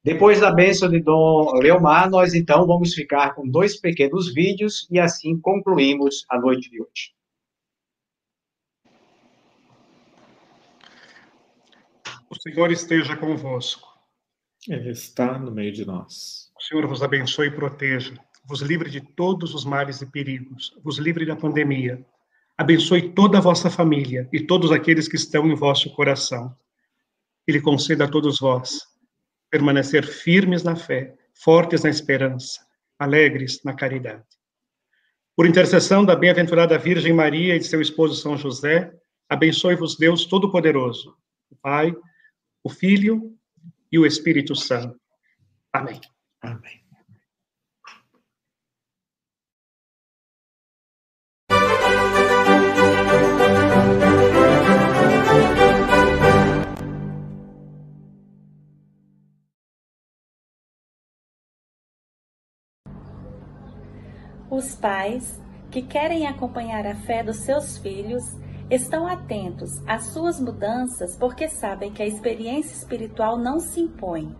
Depois da bênção de Dom Leomar, nós então vamos ficar com dois pequenos vídeos e assim concluímos a noite de hoje. O Senhor esteja convosco. Ele está no meio de nós. O Senhor vos abençoe e proteja, vos livre de todos os males e perigos, vos livre da pandemia. Abençoe toda a vossa família e todos aqueles que estão em vosso coração. Ele conceda a todos vós permanecer firmes na fé, fortes na esperança, alegres na caridade. Por intercessão da bem-aventurada Virgem Maria e de seu esposo São José, abençoe-vos Deus Todo-Poderoso, o Pai, o Filho e o Espírito Santo. Amém. Amém. Os pais que querem acompanhar a fé dos seus filhos estão atentos às suas mudanças porque sabem que a experiência espiritual não se impõe,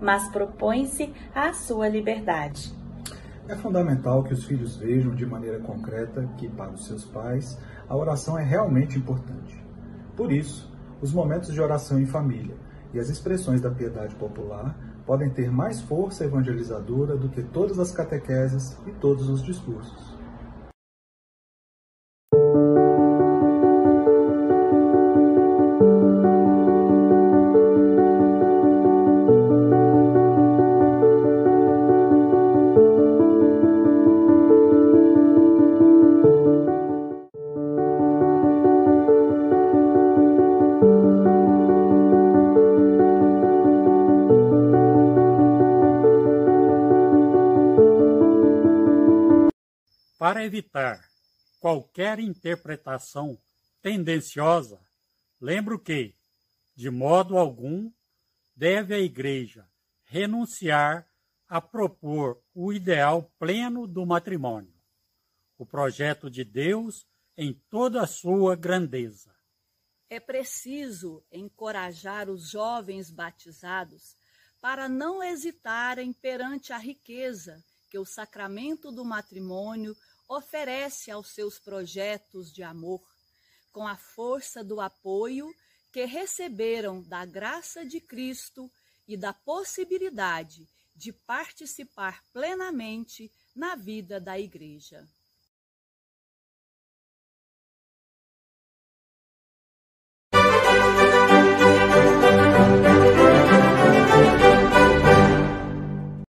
mas propõe-se à sua liberdade. É fundamental que os filhos vejam de maneira concreta que, para os seus pais, a oração é realmente importante. Por isso, os momentos de oração em família e as expressões da piedade popular podem ter mais força evangelizadora do que todas as catequeses e todos os discursos. Para evitar qualquer interpretação tendenciosa, lembro que, de modo algum, deve a Igreja renunciar a propor o ideal pleno do matrimônio, o projeto de Deus em toda a sua grandeza. É preciso encorajar os jovens batizados para não hesitarem perante a riqueza que o sacramento do matrimônio oferece aos seus projetos de amor, com a força do apoio que receberam da graça de Cristo e da possibilidade de participar plenamente na vida da Igreja.